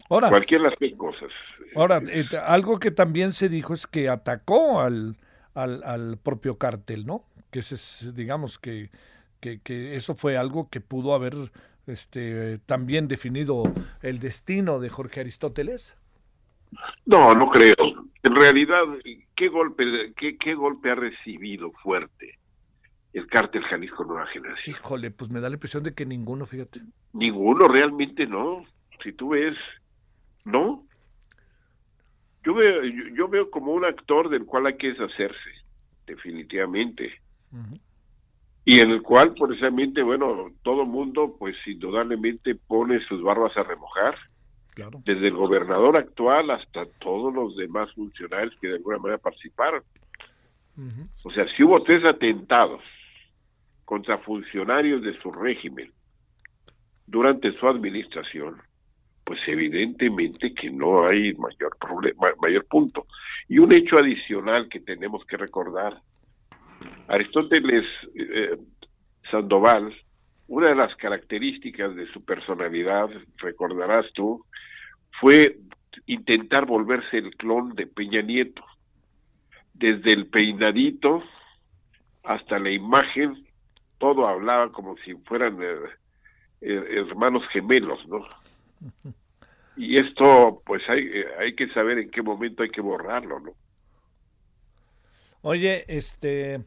Ahora, Cualquier las cosas. Ahora, eh, algo que también se dijo es que atacó al, al, al propio cártel, ¿no? Que es, digamos que, que, que, eso fue algo que pudo haber este, también definido el destino de Jorge Aristóteles. No, no creo. En realidad, ¿qué golpe, qué, qué golpe ha recibido fuerte? el cártel Jalisco Nueva Generación. Híjole, pues me da la impresión de que ninguno, fíjate. Ninguno, realmente no. Si tú ves, no. Yo veo, yo, veo como un actor del cual hay que deshacerse, definitivamente. Y en el cual, precisamente, bueno, todo mundo, pues indudablemente pone sus barbas a remojar. Claro. Desde el gobernador actual hasta todos los demás funcionarios que de alguna manera participaron. O sea, si hubo tres atentados contra funcionarios de su régimen durante su administración, pues evidentemente que no hay mayor problema, mayor punto. Y un hecho adicional que tenemos que recordar, Aristóteles eh, Sandoval, una de las características de su personalidad, recordarás tú, fue intentar volverse el clon de Peña Nieto, desde el peinadito hasta la imagen todo hablaba como si fueran eh, eh, hermanos gemelos, ¿no? Y esto, pues hay, eh, hay que saber en qué momento hay que borrarlo, ¿no? Oye, este,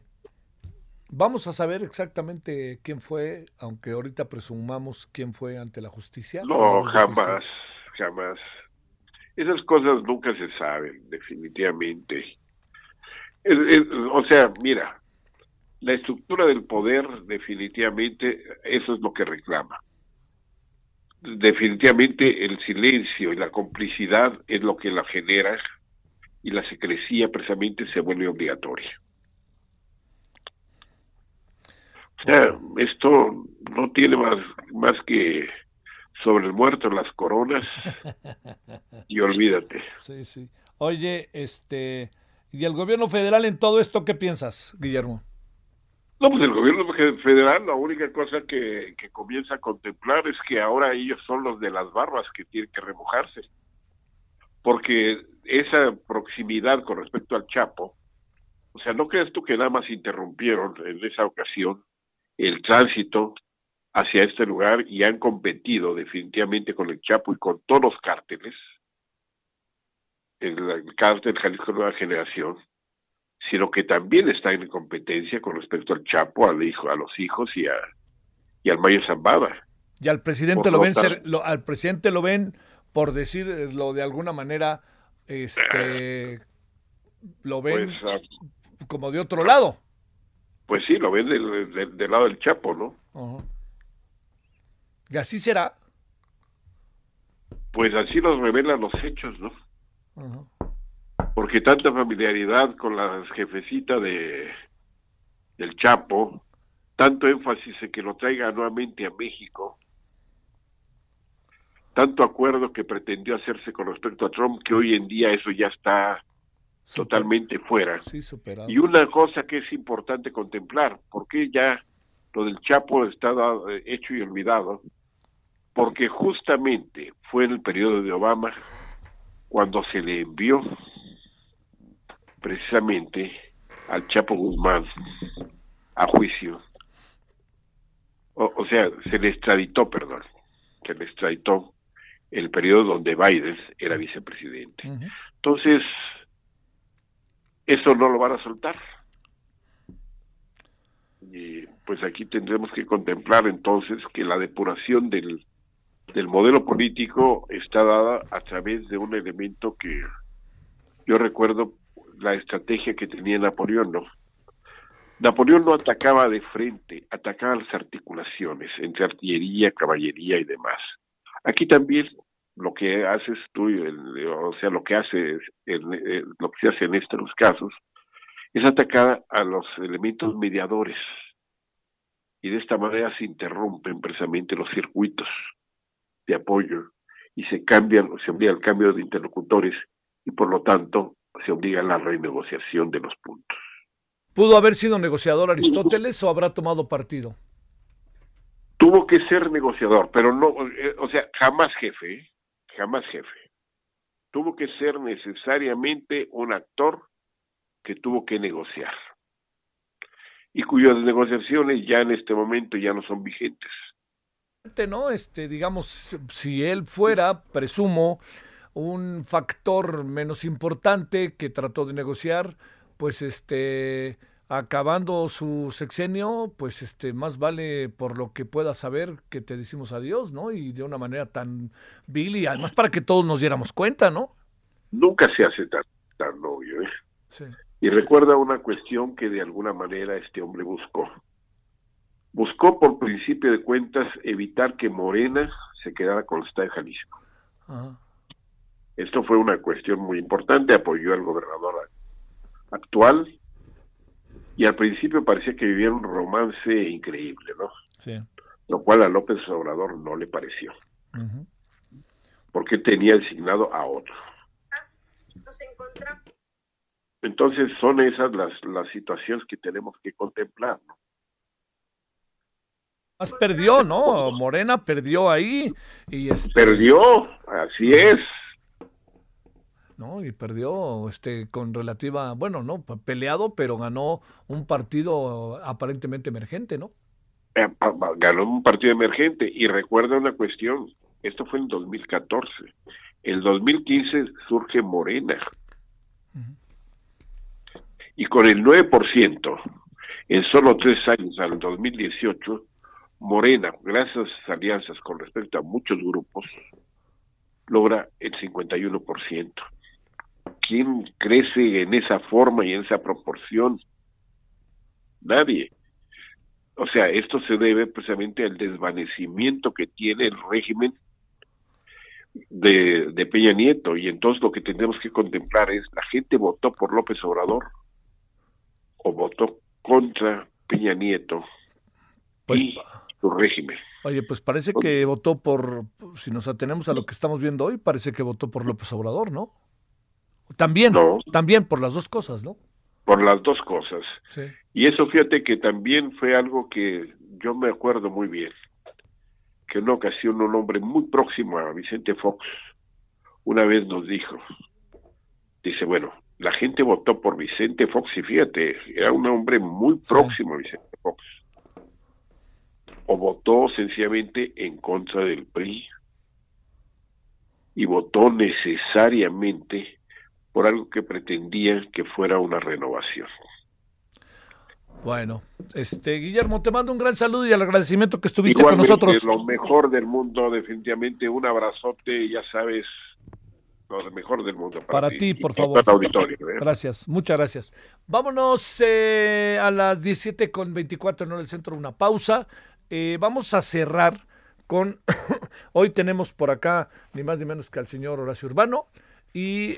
vamos a saber exactamente quién fue, aunque ahorita presumamos quién fue ante la justicia. No, jamás, jamás. Esas cosas nunca se saben, definitivamente. o sea, mira, la estructura del poder definitivamente eso es lo que reclama. Definitivamente el silencio y la complicidad es lo que la genera y la secrecía precisamente se vuelve obligatoria. O sea, esto no tiene más, más que sobre el muerto las coronas y olvídate. Sí, sí. Oye, este, ¿y el gobierno federal en todo esto qué piensas, Guillermo? No, pues el gobierno federal la única cosa que, que comienza a contemplar es que ahora ellos son los de las barbas que tienen que remojarse. Porque esa proximidad con respecto al Chapo, o sea, ¿no crees tú que nada más interrumpieron en esa ocasión el tránsito hacia este lugar y han competido definitivamente con el Chapo y con todos los cárteles, el, el cártel Jalisco Nueva Generación, sino que también está en competencia con respecto al Chapo, al hijo, a los hijos y a y al Mayo Zambada. Y al presidente lo ven ser, lo, al presidente lo ven por decirlo de alguna manera este lo ven Pues, ah, como de otro lado. pues sí, lo ven del, del- del lado del Chapo, ¿no? Y así será. Pues así nos revelan los hechos, ¿no? Porque tanta familiaridad con la jefecita de del Chapo, tanto énfasis en que lo traiga nuevamente a México, tanto acuerdo que pretendió hacerse con respecto a Trump, que hoy en día eso ya está totalmente fuera. Sí. Y una cosa que es importante contemplar, porque ya lo del Chapo está dado- eh, hecho y olvidado, porque justamente fue en el periodo de Obama cuando se le envió precisamente al Chapo Guzmán a juicio. O, o sea, se le extraditó, perdón, se le extraditó el periodo donde Biden era vicepresidente. Entonces, eso no lo van a soltar. Y pues aquí tendremos que contemplar entonces que la depuración del, del modelo político está dada a través de un elemento que yo recuerdo la estrategia que tenía Napoleón. Napoleón no atacaba de frente, atacaba las articulaciones entre artillería, caballería y demás. Aquí también lo que haces tú, o sea, lo que hace lo que se hace en estos casos es atacar a los elementos mediadores y de esta manera se interrumpen precisamente los circuitos de apoyo y se cambian, se obliga al cambio de interlocutores y por lo tanto se obliga a la renegociación de los puntos. ¿Pudo haber sido negociador Aristóteles o habrá tomado partido? Tuvo que ser negociador, pero no, eh, o sea, jamás jefe, ¿eh? jamás jefe. Tuvo que ser necesariamente un actor que tuvo que negociar y cuyas negociaciones ya en este momento ya no son vigentes. ¿No? Este, digamos, si él fuera, presumo, un factor menos importante que trató de negociar, pues este, acabando su sexenio, pues este, más vale por lo que pueda saber que te decimos adiós, ¿no? Y de una manera tan vil y además para que todos nos diéramos cuenta, ¿no? Nunca se hace tan, tan obvio, ¿eh? Sí. Y recuerda una cuestión que de alguna manera este hombre buscó. Buscó por principio de cuentas evitar que Morena se quedara con el Estado de Jalisco. Ajá. Esto fue una cuestión muy importante, apoyó al gobernador actual y al principio parecía que vivía un romance increíble, ¿no? Sí. Lo cual a López Obrador no le pareció, porque tenía designado a otro. Nos encontramos. Entonces son esas las, las situaciones que tenemos que contemplar, ¿no? Más perdió, ¿no? Morena perdió ahí y este, Perdió, así es. ¿no? Y perdió este con relativa, bueno, no, pe- peleado, pero ganó un partido aparentemente emergente, ¿no? Eh, Ganó un partido emergente y recuerda una cuestión, esto fue en 2014. En 2015 surge Morena. Y con el 9%, en solo tres años, al 2018, Morena, gracias a sus alianzas con respecto a muchos grupos, logra el 51%. ¿Quién crece en esa forma y en esa proporción? Nadie. O sea, esto se debe precisamente al desvanecimiento que tiene el régimen de, de Peña Nieto. Y entonces lo que tenemos que contemplar es, ¿la gente votó por López Obrador o votó contra Peña Nieto Pues y su régimen? Oye, pues parece que votó por, si nos atenemos a lo que estamos viendo hoy, parece que votó por López Obrador, ¿no? También, también por las dos cosas, ¿no? Por las dos cosas. Sí. Y eso fíjate que también fue algo que yo me acuerdo muy bien, que en una ocasión un hombre muy próximo a Vicente Fox una vez nos dijo, dice, bueno, la gente votó por Vicente Fox y fíjate, era un hombre muy próximo a Vicente Fox. O votó sencillamente en contra del PRI y votó necesariamente por algo que pretendía que fuera una renovación. Bueno, este Guillermo, te mando un gran saludo y el agradecimiento que estuviste con nosotros. Lo mejor del mundo, definitivamente, un abrazote, ya sabes, lo mejor del mundo. Para, ti, por favor. ¿eh? Gracias, muchas gracias. Vámonos eh, a las 17 con 24 en el centro, una pausa. Eh, vamos a cerrar con, hoy tenemos por acá ni más ni menos que al señor Horacio Urbano y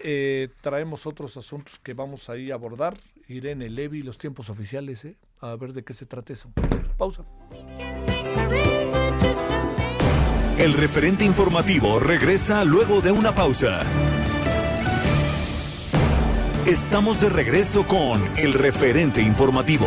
traemos otros asuntos que vamos ahí a abordar. Irene Levi, los tiempos oficiales, a ver de qué se trata eso. Pausa. El referente informativo regresa luego de una pausa. Estamos de regreso con el referente informativo.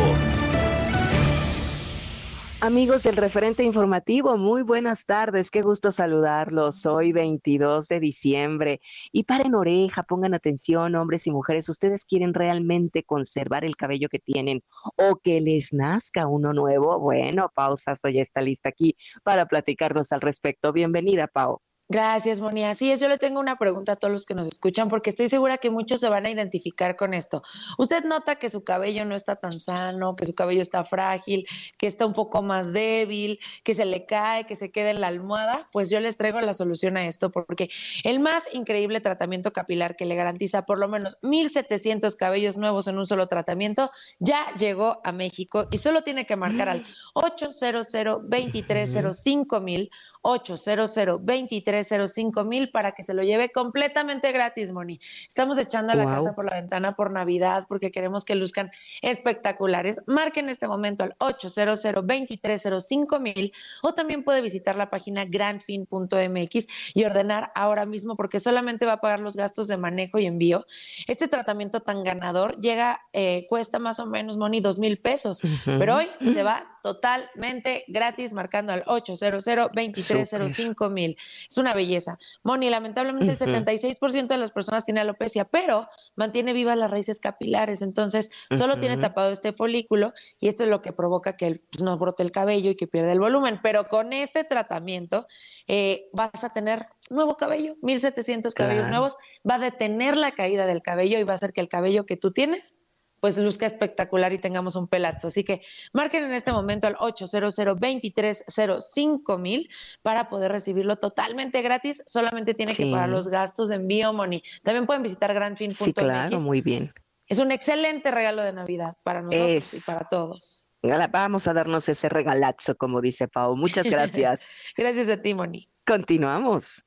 Amigos del referente informativo, muy buenas tardes, qué gusto saludarlos. Hoy 22 de diciembre y paren oreja, pongan atención, hombres y mujeres, ustedes quieren realmente conservar el cabello que tienen o que les nazca uno nuevo. Bueno, Pausa, soy está lista aquí para platicarnos al respecto. Bienvenida, Pau. Gracias, Moni. Así es, yo le tengo una pregunta a todos los que nos escuchan porque estoy segura que muchos se van a identificar con esto. Usted nota que su cabello no está tan sano, que su cabello está frágil, que está un poco más débil, que se le cae, que se queda en la almohada. Pues yo les traigo la solución a esto porque el más increíble tratamiento capilar que le garantiza por lo menos 1.700 cabellos nuevos en un solo tratamiento ya llegó a México y solo tiene que marcar al 800 2305 mil 800 2305 mil para que se lo lleve completamente gratis, Moni. Estamos echando a la casa por la ventana por Navidad porque queremos que luzcan espectaculares. Marquen en este momento al 800 2305 mil o también puede visitar la página grandfin.mx y ordenar ahora mismo porque solamente va a pagar los gastos de manejo y envío. Este tratamiento tan ganador llega, eh, cuesta más o menos, Moni, dos mil pesos, pero hoy se va totalmente gratis marcando al 800 2305 mil. Es una belleza. Moni, lamentablemente el 76% de las personas tiene alopecia, pero mantiene vivas las raíces capilares, entonces solo tiene tapado este folículo y esto es lo que provoca que pues, nos brote el cabello y que pierda el volumen. Pero con este tratamiento eh, vas a tener nuevo cabello, 1700 cabellos nuevos, va a detener la caída del cabello y va a hacer que el cabello que tú tienes pues luzca espectacular y tengamos un pelazo. Así que marquen en este momento al 800 2305 mil para poder recibirlo totalmente gratis. Solamente tiene que pagar los gastos de envío, Moni. También pueden visitar granfin.mx. Sí, claro, muy bien. Es un excelente regalo de Navidad para nosotros y para todos. Vamos a darnos ese regalazo, como dice Pau. Muchas gracias. gracias a ti, Moni. Continuamos.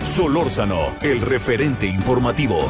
Solórzano, el referente informativo.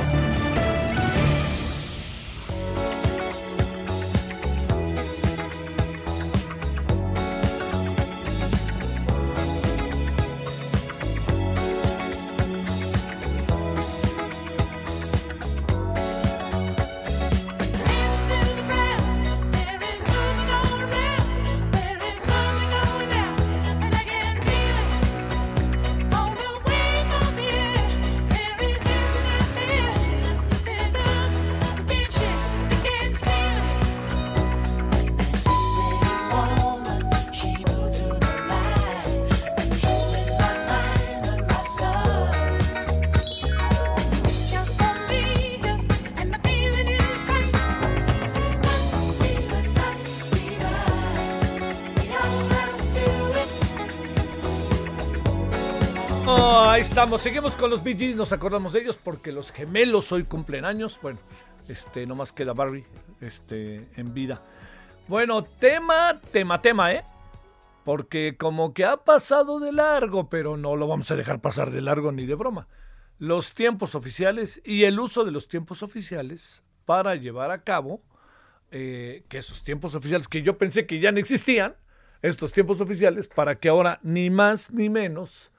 Estamos, seguimos con los BGs, nos acordamos de ellos porque los gemelos hoy cumplen años. Bueno, este, nomás queda Barbie este, en vida. Bueno, tema, tema, tema, ¿eh? Porque como que ha pasado de largo, pero no lo vamos a dejar pasar de largo ni de broma. Los tiempos oficiales y el uso de los tiempos oficiales para llevar a cabo eh, que esos tiempos oficiales que yo pensé que ya no existían, estos tiempos oficiales para que ahora ni más ni menos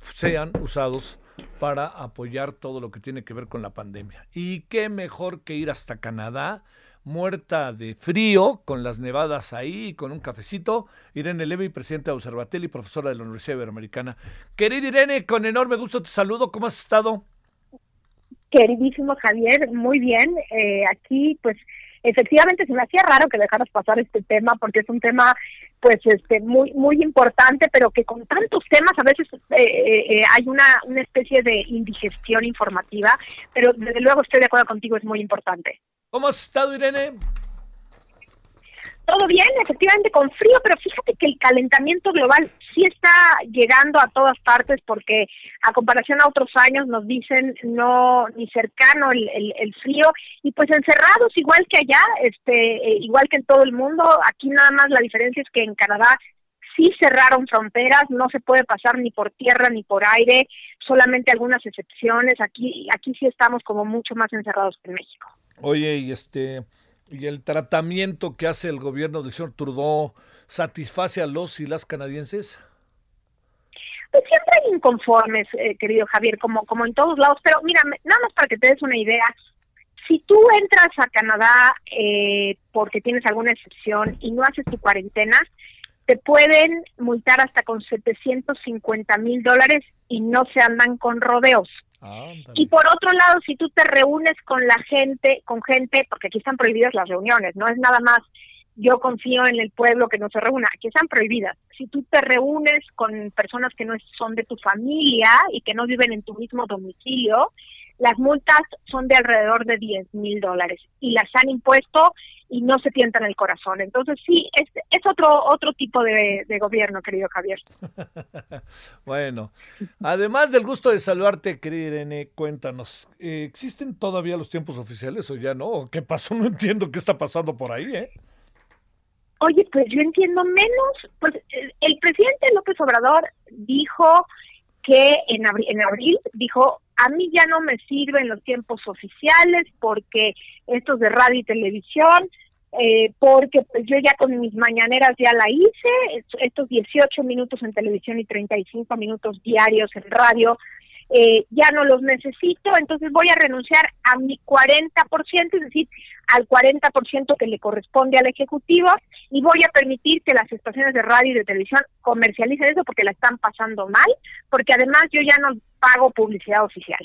sean usados para apoyar todo lo que tiene que ver con la pandemia. Y qué mejor que ir hasta Canadá, muerta de frío, con las nevadas ahí, con un cafecito. Irene Levy, presidenta de Observatel y profesora de la Universidad Iberoamericana. Querida Irene, con enorme gusto te saludo. ¿Cómo has estado? Queridísimo Javier, muy bien. Eh, aquí, pues, efectivamente se me hacía raro que dejaras pasar este tema porque es un tema pues este muy muy importante pero que con tantos temas a veces eh, eh, hay una una especie de indigestión informativa pero desde luego estoy de acuerdo contigo es muy importante ¿Cómo has estado Irene? Todo bien, efectivamente con frío, pero fíjate que el calentamiento global sí está llegando a todas partes porque a comparación a otros años nos dicen no ni cercano el, frío y pues encerrados igual que allá, este eh, igual que en todo el mundo, aquí nada más la diferencia es que en Canadá sí cerraron fronteras, no se puede pasar ni por tierra ni por aire, solamente algunas excepciones, aquí aquí sí estamos como mucho más encerrados que en México. Oye, y este y el tratamiento que hace el gobierno del señor Trudeau satisface a los y las canadienses? Pues siempre hay inconformes, eh, querido Javier, como, como en todos lados, pero mira, nada más para que te des una idea, si tú entras a Canadá eh, porque tienes alguna excepción y no haces tu cuarentena, te pueden multar hasta con 750 mil dólares y no se andan con rodeos y por otro lado, si tú te reúnes con la gente, con gente, porque aquí están prohibidas las reuniones, no es nada más yo confío en el pueblo que no se reúna, aquí están prohibidas. Si tú te reúnes con personas que no son de tu familia y que no viven en tu mismo domicilio, las multas son de alrededor de 10 mil dólares y las han impuesto y no se tientan el corazón. Entonces sí, es, es otro, otro tipo de, gobierno, querido Javier. bueno, además del gusto de saludarte, querida Irene, cuéntanos, eh, ¿existen todavía los tiempos oficiales o ya no? ¿Qué pasó? No entiendo qué está pasando por ahí, ¿eh? Oye, pues yo entiendo menos, pues el presidente López Obrador dijo que en abril, en abril dijo a mí ya no me sirven los tiempos oficiales porque estos de radio y televisión, eh, porque pues yo ya con mis mañaneras ya la hice, estos 18 minutos en televisión y 35 minutos diarios en radio, eh, ya no los necesito, entonces voy a renunciar a mi 40%, es decir, al 40% que le corresponde al Ejecutivo y voy a permitir que las estaciones de radio y de televisión comercialicen eso porque la están pasando mal, porque además yo ya no pago publicidad oficial.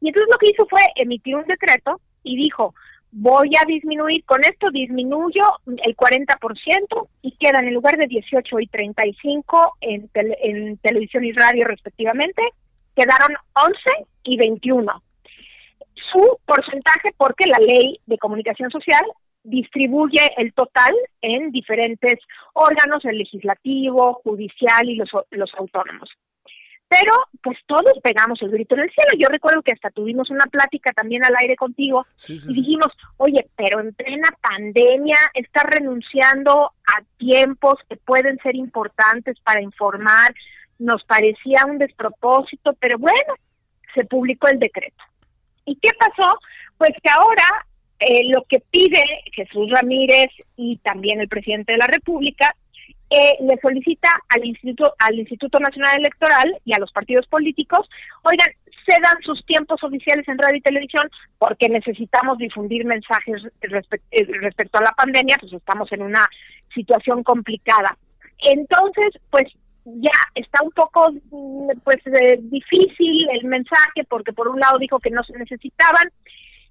Y entonces lo que hizo fue emitir un decreto y dijo, voy a disminuir, con esto disminuyo el 40% y quedan en lugar de 18 y 35 en, en televisión y radio respectivamente, quedaron 11 y 21. Su porcentaje porque la ley de comunicación social distribuye el total en diferentes órganos, el legislativo, judicial y los, los autónomos. Pero pues todos pegamos el grito en el cielo. Yo recuerdo que hasta tuvimos una plática también al aire contigo y dijimos, oye, pero en plena pandemia está renunciando a tiempos que pueden ser importantes para informar. Nos parecía un despropósito, pero bueno, se publicó el decreto. ¿Y qué pasó? Pues que ahora eh, lo que pide Jesús Ramírez y también el presidente de la República eh, le solicita al Instituto, al Instituto Nacional Electoral y a los partidos políticos, oigan, cedan sus tiempos oficiales en radio y televisión porque necesitamos difundir mensajes eh, respecto a la pandemia, pues estamos en una situación complicada. Entonces, pues ya está un poco pues eh, difícil el mensaje porque por un lado dijo que no se necesitaban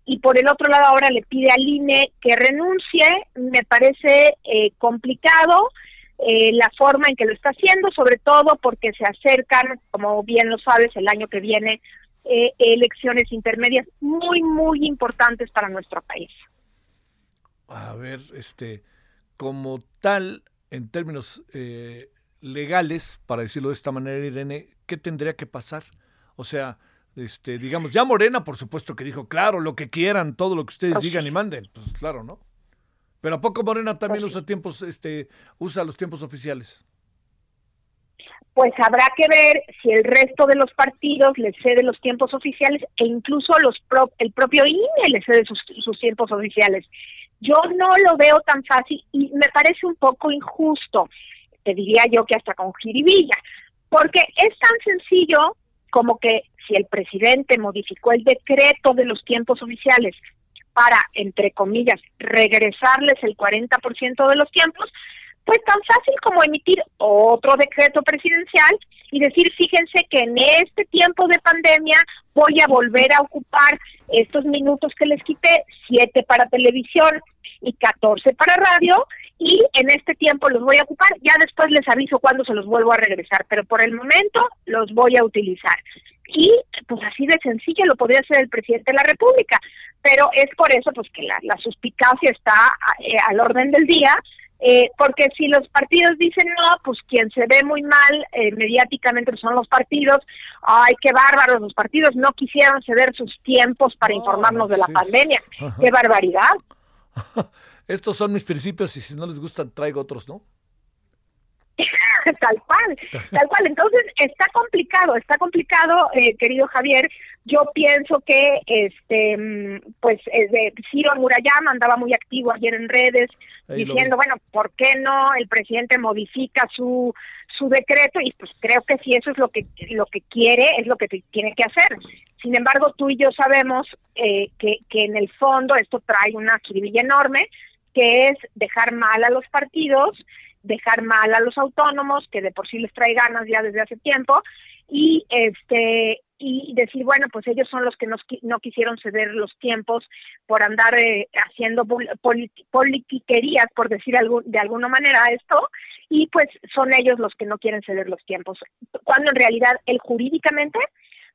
y por el otro lado ahora le pide al INE que renuncie, me parece eh, complicado eh, la forma en que lo está haciendo, sobre todo porque se acercan, como bien lo sabes, el año que viene eh, elecciones intermedias muy, muy importantes para nuestro país. A ver, este, como tal, en términos eh, legales, para decirlo de esta manera, Irene, ¿qué tendría que pasar? O sea, este, digamos, ya Morena, por supuesto que dijo, claro, lo que quieran, todo lo que ustedes digan y manden, pues claro, ¿no? Pero a poco Morena también usa tiempos, este, usa los tiempos oficiales. Pues habrá que ver si el resto de los partidos le cede los tiempos oficiales e incluso los el propio INE le cede sus, sus tiempos oficiales. Yo no lo veo tan fácil y me parece un poco injusto. Diría yo que hasta con jiribilla, porque es tan sencillo como que si el presidente modificó el decreto de los tiempos oficiales para, entre comillas, regresarles el 40% de los tiempos, pues tan fácil como emitir otro decreto presidencial y decir, fíjense que en este tiempo de pandemia voy a volver a ocupar estos minutos que les quité, siete para televisión y 14 para radio, y en este tiempo los voy a ocupar, ya después les aviso cuándo se los vuelvo a regresar, pero por el momento los voy a utilizar. Y pues así de sencillo lo podría hacer el presidente de la República, pero es por eso pues que la, suspicacia está eh, al orden del día, eh, porque si los partidos dicen no, pues quien se ve muy mal eh, mediáticamente son los partidos. Ay, qué bárbaros, los partidos no quisieron ceder sus tiempos para informarnos de la pandemia. Qué barbaridad. Estos son mis principios y si no les gustan traigo otros, ¿no? tal cual, tal cual. Entonces está complicado, está complicado, eh, querido Javier. Yo pienso que, este, mm, pues, eh, Ciro Murayama andaba muy activo ayer en redes diciendo, bueno, ¿por qué no el presidente modifica su su decreto? Y pues creo que si eso es lo que lo que quiere, es lo que tiene que hacer. Sin embargo, tú y yo sabemos eh, que, que en el fondo esto trae una jiribilla enorme, que es dejar mal a los partidos dejar mal a los autónomos, que de por sí les trae ganas ya desde hace tiempo, y este y decir, bueno, pues ellos son los que nos, no quisieron ceder los tiempos por andar eh, haciendo politiquerías, por decir algo, de alguna manera esto, y pues son ellos los que no quieren ceder los tiempos. Cuando en realidad él jurídicamente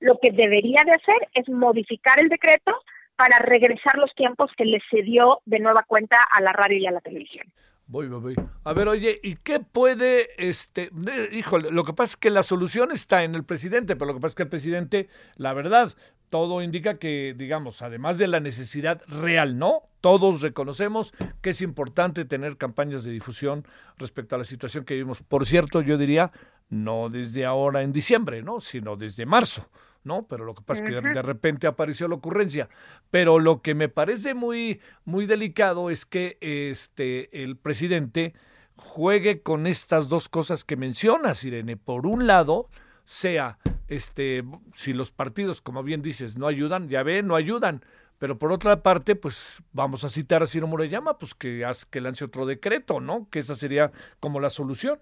lo que debería de hacer es modificar el decreto para regresar los tiempos que le cedió de nueva cuenta a la radio y a la televisión. Voy, voy, A ver, oye, ¿y qué puede, este, híjole, lo que pasa es que la solución está en el presidente, pero lo que pasa es que el presidente, la verdad, todo indica que, digamos, además de la necesidad real, ¿no? Todos reconocemos que es importante tener campañas de difusión respecto a la situación que vivimos. Por cierto, yo diría, no desde ahora en diciembre, ¿no? Sino desde marzo. ¿no? Pero lo que pasa es que de repente apareció la ocurrencia. Pero lo que me parece muy, muy delicado es que este, el presidente juegue con estas dos cosas que mencionas, Irene. Por un lado, sea, este, si los partidos, como bien dices, no ayudan, ya ve, no ayudan. Pero por otra parte, pues vamos a citar a Ciro Murayama, pues que, que lance otro decreto, ¿no? Que esa sería como la solución.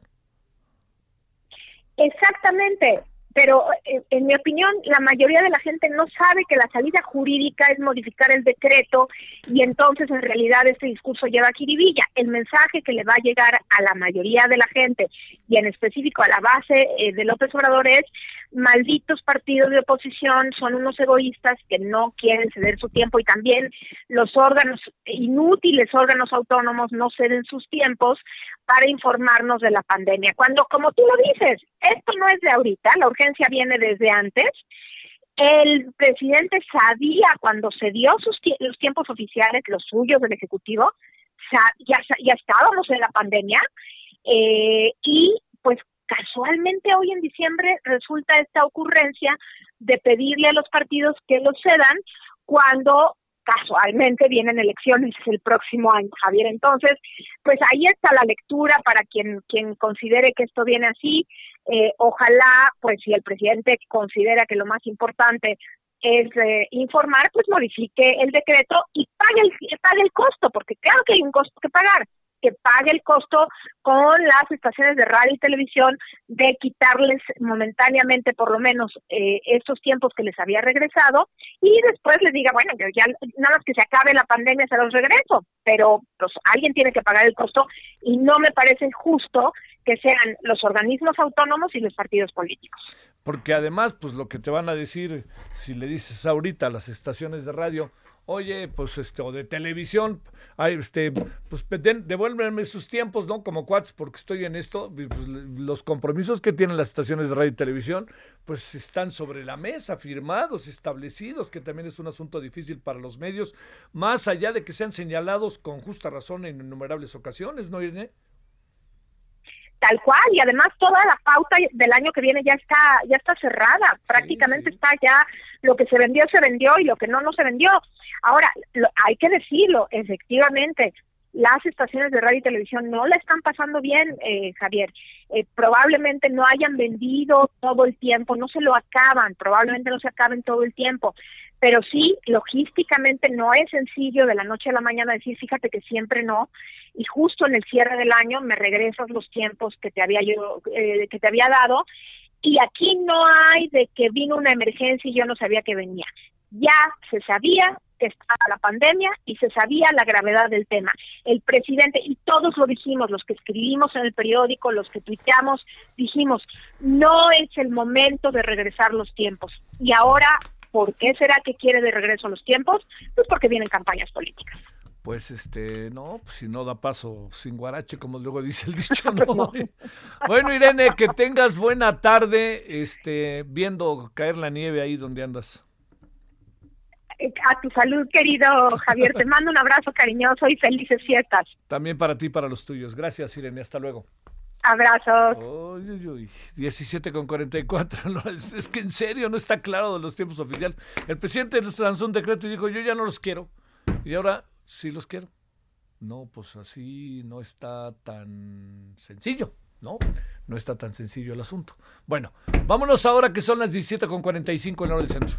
Exactamente pero eh, en mi opinión la mayoría de la gente no sabe que la salida jurídica es modificar el decreto y entonces en realidad este discurso lleva a Kiribilla. El mensaje que le va a llegar a la mayoría de la gente y en específico a la base eh, de López Obrador es malditos partidos de oposición son unos egoístas que no quieren ceder su tiempo y también los órganos inútiles órganos autónomos no ceden sus tiempos para informarnos de la pandemia. Cuando, como tú lo dices, esto no es de ahorita, la urgencia viene desde antes. El presidente sabía cuando se dio sus los tiempos oficiales, los suyos del Ejecutivo, ya, ya estábamos en la pandemia eh, y pues casualmente hoy en diciembre resulta esta ocurrencia de pedirle a los partidos que los cedan cuando casualmente vienen elecciones el próximo año, Javier. Entonces, pues ahí está la lectura para quien, quien considere que esto viene así. Eh, ojalá, pues si el presidente considera que lo más importante es eh, informar, pues modifique el decreto y pague el, pague el costo, porque claro que hay un costo que pagar que pague el costo con las estaciones de radio y televisión de quitarles momentáneamente por lo menos eh, estos tiempos que les había regresado y después les diga, bueno, ya nada más que se acabe la pandemia se los regreso, pero pues alguien tiene que pagar el costo y no me parece justo que sean los organismos autónomos y los partidos políticos. Porque además, pues lo que te van a decir, si le dices ahorita a las estaciones de radio, oye, pues este, o de televisión, ay, este, pues devuélvenme sus tiempos, ¿no? Como cuates, porque estoy en esto, pues, los compromisos que tienen las estaciones de radio y televisión, pues están sobre la mesa, firmados, establecidos, que también es un asunto difícil para los medios, más allá de que sean señalados con justa razón en innumerables ocasiones, ¿no, Irene? tal cual y además toda la pauta del año que viene ya está ya está cerrada prácticamente está ya lo que se vendió se vendió y lo que no no se vendió ahora hay que decirlo efectivamente las estaciones de radio y televisión no la están pasando bien, eh, Javier. Eh, probablemente no hayan vendido todo el tiempo, no se lo acaban, probablemente no se acaben todo el tiempo, pero sí, logísticamente no es sencillo de la noche a la mañana decir, fíjate que siempre no, y justo en el cierre del año me regresas los tiempos que te había yo, eh, que te había dado, y aquí no hay de que vino una emergencia y yo no sabía que venía. Ya se sabía, que estaba la pandemia y se sabía la gravedad del tema. El presidente, y todos lo dijimos, los que escribimos en el periódico, los que tuiteamos, dijimos, no es el momento de regresar los tiempos. Y ahora, ¿por qué será que quiere de regreso los tiempos? Pues porque vienen campañas políticas pues este, no, pues si no da paso sin guarache, como luego dice el dicho, ¿no? bueno, Irene, que tengas buena tarde, este, viendo caer la nieve ahí donde andas a tu salud, querido Javier. Te mando un abrazo cariñoso y felices fiestas. También para ti y para los tuyos. Gracias, Irene. Hasta luego. Abrazos. Uy, uy, uy. 17 con 44. No, es, es, que en serio no está claro de los tiempos oficiales. El presidente lanzó un decreto y dijo, yo ya no los quiero. Y ahora sí los quiero. No, pues así no está tan sencillo, ¿no? No está tan sencillo el asunto. Bueno, vámonos ahora que son las 17 con 45 en hora del centro.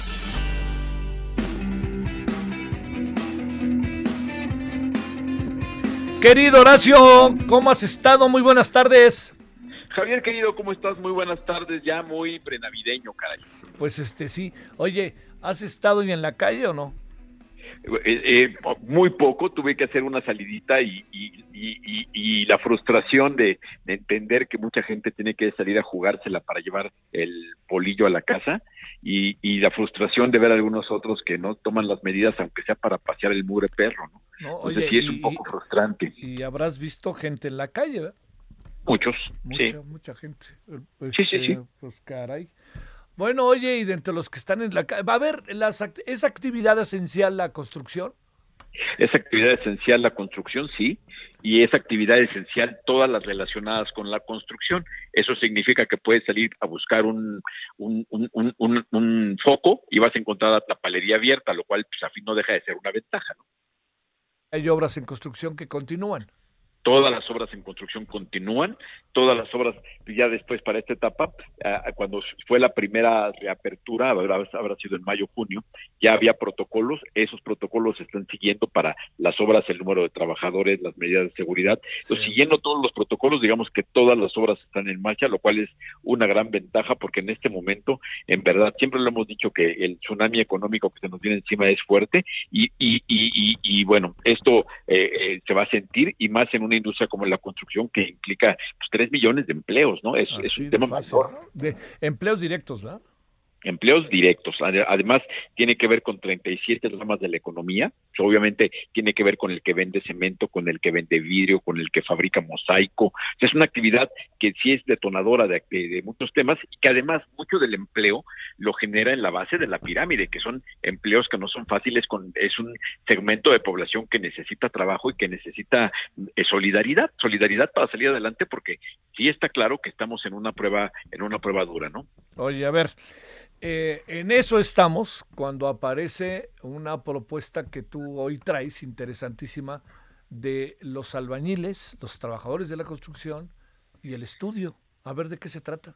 Querido Horacio, ¿cómo has estado? Muy buenas tardes. Javier, querido, ¿cómo estás? Muy buenas tardes, ya muy prenavideño, caray. Pues este sí. Oye, ¿has estado en la calle o no? Eh, eh, muy poco, tuve que hacer una salidita y, y, la frustración de, entender que mucha gente tiene que salir a jugársela para llevar el polillo a la casa y, la frustración de ver a algunos otros que no toman las medidas aunque sea para pasear el mugre perro, ¿no? No, sí es un poco frustrante. Y habrás visto gente en la calle, ¿verdad? Muchos, mucha, sí. Mucha gente. sí, sí, sí. Este, pues caray. Bueno, oye, y de entre los que están en la calle, ¿va a haber las, esa actividad esencial la construcción? Es actividad esencial la construcción, sí, y es actividad esencial todas las relacionadas con la construcción. Eso significa que puedes salir a buscar un, un, foco y vas a encontrar la palería abierta, lo cual pues, a fin no deja de ser una ventaja. ¿no? Hay obras en construcción que continúan. Todas las obras en construcción continúan, todas las obras ya después para esta etapa, ah, cuando fue la primera reapertura, habrá, habrá sido en mayo, junio, ya había protocolos, esos protocolos se están siguiendo para las obras, el número de trabajadores, las medidas de seguridad, entonces siguiendo todos los protocolos, digamos que todas las obras están en marcha, lo cual es una gran ventaja porque en este momento, en verdad, siempre lo hemos dicho que el tsunami económico que se nos viene encima es fuerte y, y, y, y, bueno, esto eh, eh, se va a sentir y más en un una industria como la construcción que implica pues, 3 millones de empleos, ¿no? Es, es un tema mayor. De empleos directos, ¿verdad? Empleos directos. Además, tiene que ver con 37 ramas de la economía. Obviamente, tiene que ver con el que vende cemento, con el que vende vidrio, con el que fabrica mosaico. Es una actividad que sí es detonadora de, muchos temas y que además mucho del empleo lo genera en la base de la pirámide, que son empleos que no son fáciles. Con, es un segmento de población que necesita trabajo y que necesita eh, solidaridad, solidaridad para salir adelante, porque sí está claro que estamos en una prueba, en una prueba dura, ¿no? Oye, a ver. Eh, en eso estamos cuando aparece una propuesta que tú hoy traes, interesantísima, de los albañiles, los trabajadores de la construcción y el estudio. A ver de qué se trata.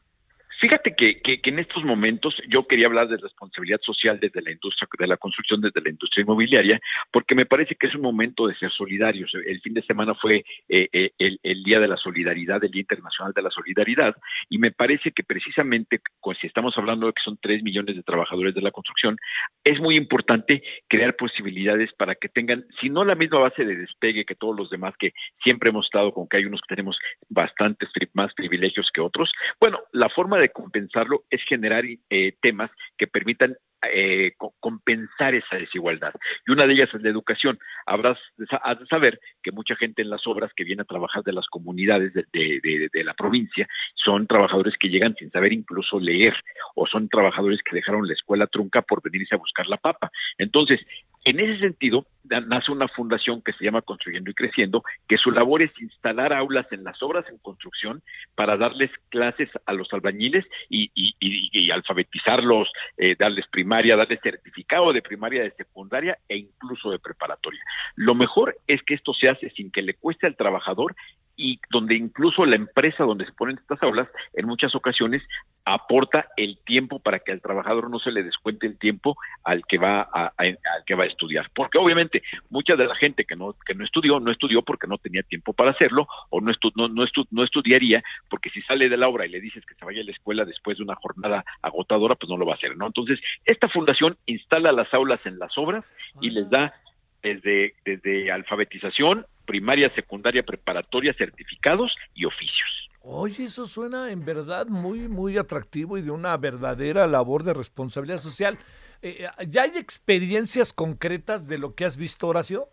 Fíjate que, en estos momentos yo quería hablar de responsabilidad social desde la industria de la construcción, desde la industria inmobiliaria, porque me parece que es un momento de ser solidarios. El fin de semana fue eh, eh, el, Día de la Solidaridad, el Día Internacional de la Solidaridad, y me parece que precisamente, pues, si estamos hablando de que son tres millones de trabajadores de la construcción, es muy importante crear posibilidades para que tengan, si no la misma base de despegue que todos los demás, que siempre hemos estado con que hay unos que tenemos bastantes más privilegios que otros, bueno, la forma de compensarlo es generar eh, temas que permitan eh, compensar esa desigualdad. Y una de ellas es la educación. Habrás de saber que mucha gente en las obras que viene a trabajar de las comunidades de, de, la provincia son trabajadores que llegan sin saber incluso leer o son trabajadores que dejaron la escuela trunca por venirse a buscar la papa. Entonces, en ese sentido, nace una fundación que se llama Construyendo y Creciendo, que su labor es instalar aulas en las obras en construcción para darles clases a los albañiles y, alfabetizarlos, eh, darles primaria, darles certificado de primaria, de secundaria e incluso de preparatoria. Lo mejor es que esto se hace sin que le cueste al trabajador y donde incluso la empresa donde se ponen estas aulas en muchas ocasiones aporta el tiempo para que al trabajador no se le descuente el tiempo al que va a, al que va a estudiar. Porque obviamente mucha de la gente que no que no estudió no estudió porque no tenía tiempo para hacerlo o no no, no, no estudiaría porque si sale de la obra y le dices que se vaya a la escuela después de una jornada agotadora pues no lo va a hacer no entonces esta fundación instala las aulas en las obras y les da desde, desde alfabetización, primaria, secundaria, preparatoria, certificados y oficios. Oye, eso suena en verdad muy, muy atractivo y de una verdadera labor de responsabilidad social. Eh, ¿Ya hay experiencias concretas de lo que has visto, Horacio?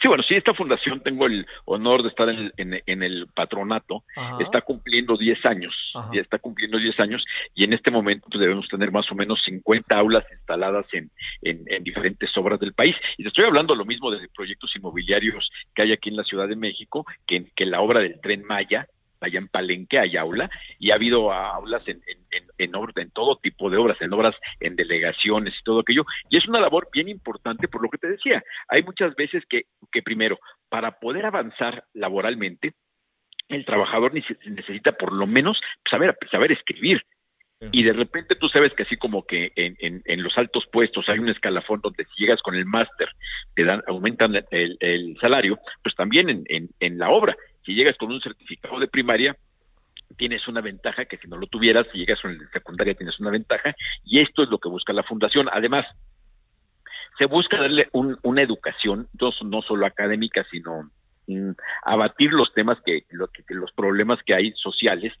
Sí, bueno, sí, esta fundación, tengo el honor de estar en, el patronato, está cumpliendo 10 años, ya está cumpliendo 10 años, y en este momento pues, debemos tener más o menos 50 aulas instaladas en, en, diferentes obras del país. Y te estoy hablando lo mismo de proyectos inmobiliarios que hay aquí en la Ciudad de México, que, que la obra del Tren Maya, allá en Palenque hay aula y ha habido aulas en, en, en, en, todo tipo de obras, en obras, en delegaciones y todo aquello. Y es una labor bien importante por lo que te decía. Hay muchas veces que, que primero, para poder avanzar laboralmente, el trabajador necesita por lo menos saber, saber escribir. Y de repente tú sabes que así como que en, en, en, los altos puestos hay un escalafón donde si llegas con el máster te dan, aumentan el, el, salario, pues también en, en, en la obra si llegas con un certificado de primaria, tienes una ventaja que si no lo tuvieras, si llegas el de secundaria tienes una ventaja, y esto es lo que busca la fundación. Además, se busca darle una educación, no, no solo académica, sino mm, abatir los temas que, que los problemas que hay sociales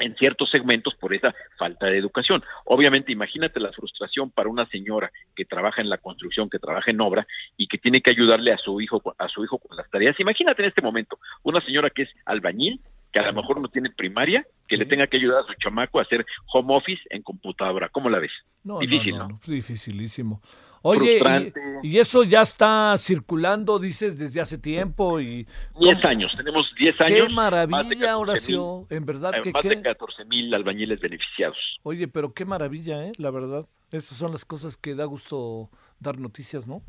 en ciertos segmentos por esa falta de educación. Obviamente, imagínate la frustración para una señora que trabaja en la construcción, que trabaja en obra y que tiene que ayudarle a su hijo a su hijo con las tareas. Imagínate en este momento una señora que es albañil, que a lo mejor no tiene primaria, que le tenga que ayudar a su chamaco a hacer home office en computadora. ¿Cómo la ves? Difícil, ¿no? no Dificilísimo. Oye, y, eso ya está circulando, dices, desde hace tiempo y... Diez años, tenemos diez años. Qué maravilla, Horacio, en verdad eh, que... Más de 14 mil albañiles beneficiados. Oye, pero qué maravilla, ¿eh? La verdad. Esas son las cosas que da gusto dar noticias, ¿no?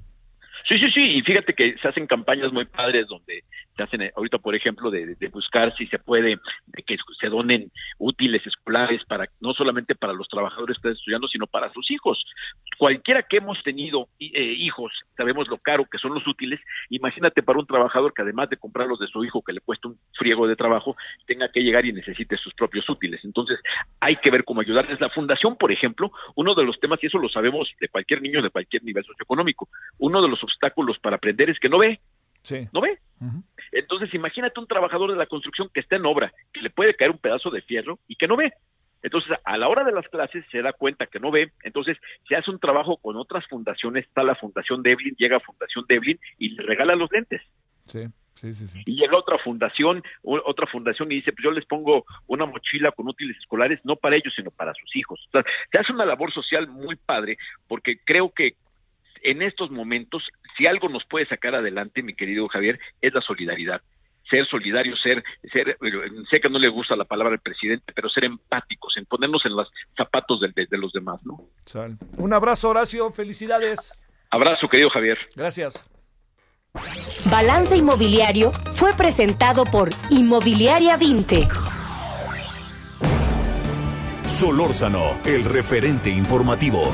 Sí, sí, sí, y fíjate que se hacen campañas muy padres donde se hacen eh, ahorita, por ejemplo, de, buscar si se puede de que se donen útiles escolares para no solamente para los trabajadores que están estudiando, sino para sus hijos. Cualquiera que hemos tenido eh, hijos, sabemos lo caro que son los útiles. Imagínate para un trabajador que además de comprarlos de su hijo, que le cuesta un friego de trabajo, tenga que llegar y necesite sus propios útiles. Entonces, hay que ver cómo ayudarles. La fundación, por ejemplo, uno de los temas, y eso lo sabemos de cualquier niño de cualquier nivel socioeconómico, uno de los obstáculos para aprender es que no ve. Sí. ¿No ve? Entonces, imagínate un trabajador de la construcción que está en obra, que le puede caer un pedazo de fierro y que no ve. Entonces, a la hora de las clases se da cuenta que no ve, entonces se hace un trabajo con otras fundaciones, está la Fundación Devlin, llega a Fundación Devlin y le regala los lentes. Sí. Sí, sí, sí. Y llega otra fundación, otra fundación y dice, pues yo les pongo una mochila con útiles escolares, no para ellos, sino para sus hijos. O sea, se hace una labor social muy padre, porque creo que en estos momentos, si algo nos puede sacar adelante, mi querido Javier, es la solidaridad ser solidario, ser, ser, sé que no le gusta la palabra del presidente, pero ser empáticos, en ponernos en los zapatos de, de, los demás, ¿no? Un abrazo, Horacio, felicidades. Abrazo, querido Javier. Gracias. Balance Inmobiliario fue presentado por Inmobiliaria 20. Solórzano, el referente informativo.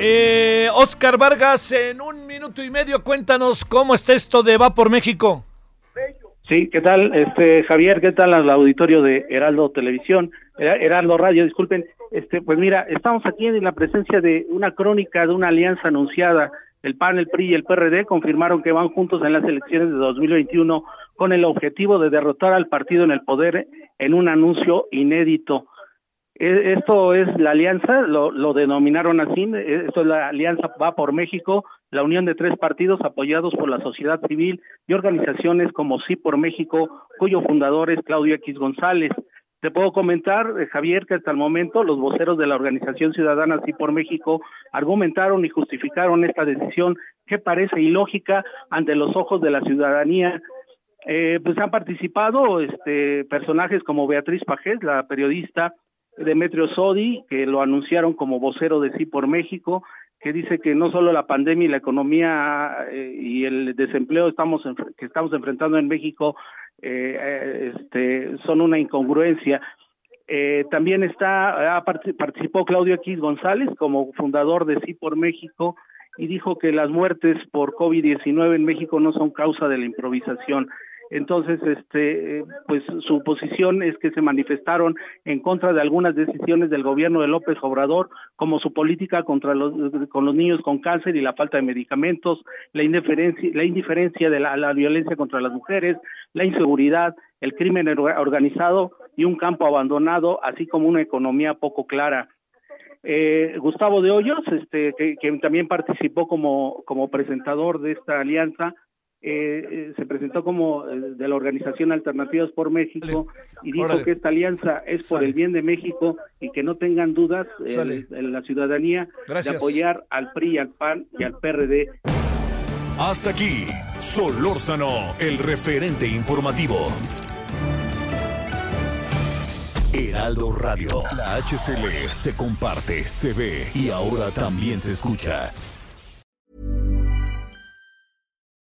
Eh, Oscar Vargas, en un minuto y medio, cuéntanos cómo está esto de Va por México. Sí, ¿qué tal, este Javier? ¿Qué tal al auditorio de Heraldo Televisión, Heraldo Radio? Disculpen, este, pues mira, estamos aquí en la presencia de una crónica de una alianza anunciada. El PAN, el PRI y el PRD confirmaron que van juntos en las elecciones de 2021 con el objetivo de derrotar al partido en el poder en un anuncio inédito. E, esto es la alianza, lo, lo denominaron así, e, esto es la alianza Va por México, la unión de tres partidos apoyados por la sociedad civil y organizaciones como Sí por México, cuyo fundador es Claudio X González. Te puedo comentar, eh, Javier, que hasta el momento los voceros de la Organización Ciudadana Sí por México argumentaron y justificaron esta decisión que parece ilógica ante los ojos de la ciudadanía. Eh, pues han participado este, personajes como Beatriz Pajés, la periodista, Demetrio Sodi, que lo anunciaron como vocero de Sí por México, que dice que no solo la pandemia y la economía eh, y el desempleo estamos que estamos enfrentando en México eh, este, son una incongruencia. Eh, también está participó Claudio X González como fundador de Sí por México y dijo que las muertes por COVID-19 en México no son causa de la improvisación. Entonces, este, pues su posición es que se manifestaron en contra de algunas decisiones del gobierno de López Obrador, como su política contra los, con los niños con cáncer y la falta de medicamentos, la indiferencia, la indiferencia de la, la violencia contra las mujeres, la inseguridad, el crimen organizado y un campo abandonado, así como una economía poco clara. Eh, Gustavo de Hoyos, este, que, que, también participó como, como presentador de esta alianza, eh, se presentó como eh, de la organización Alternativas por México y dijo que esta alianza es por el bien de México y que no tengan dudas en la ciudadanía de apoyar al PRI, al PAN y al PRD. Hasta aquí, Solórzano, el referente informativo. Heraldo Radio, la HCL se comparte, se ve y ahora también se escucha.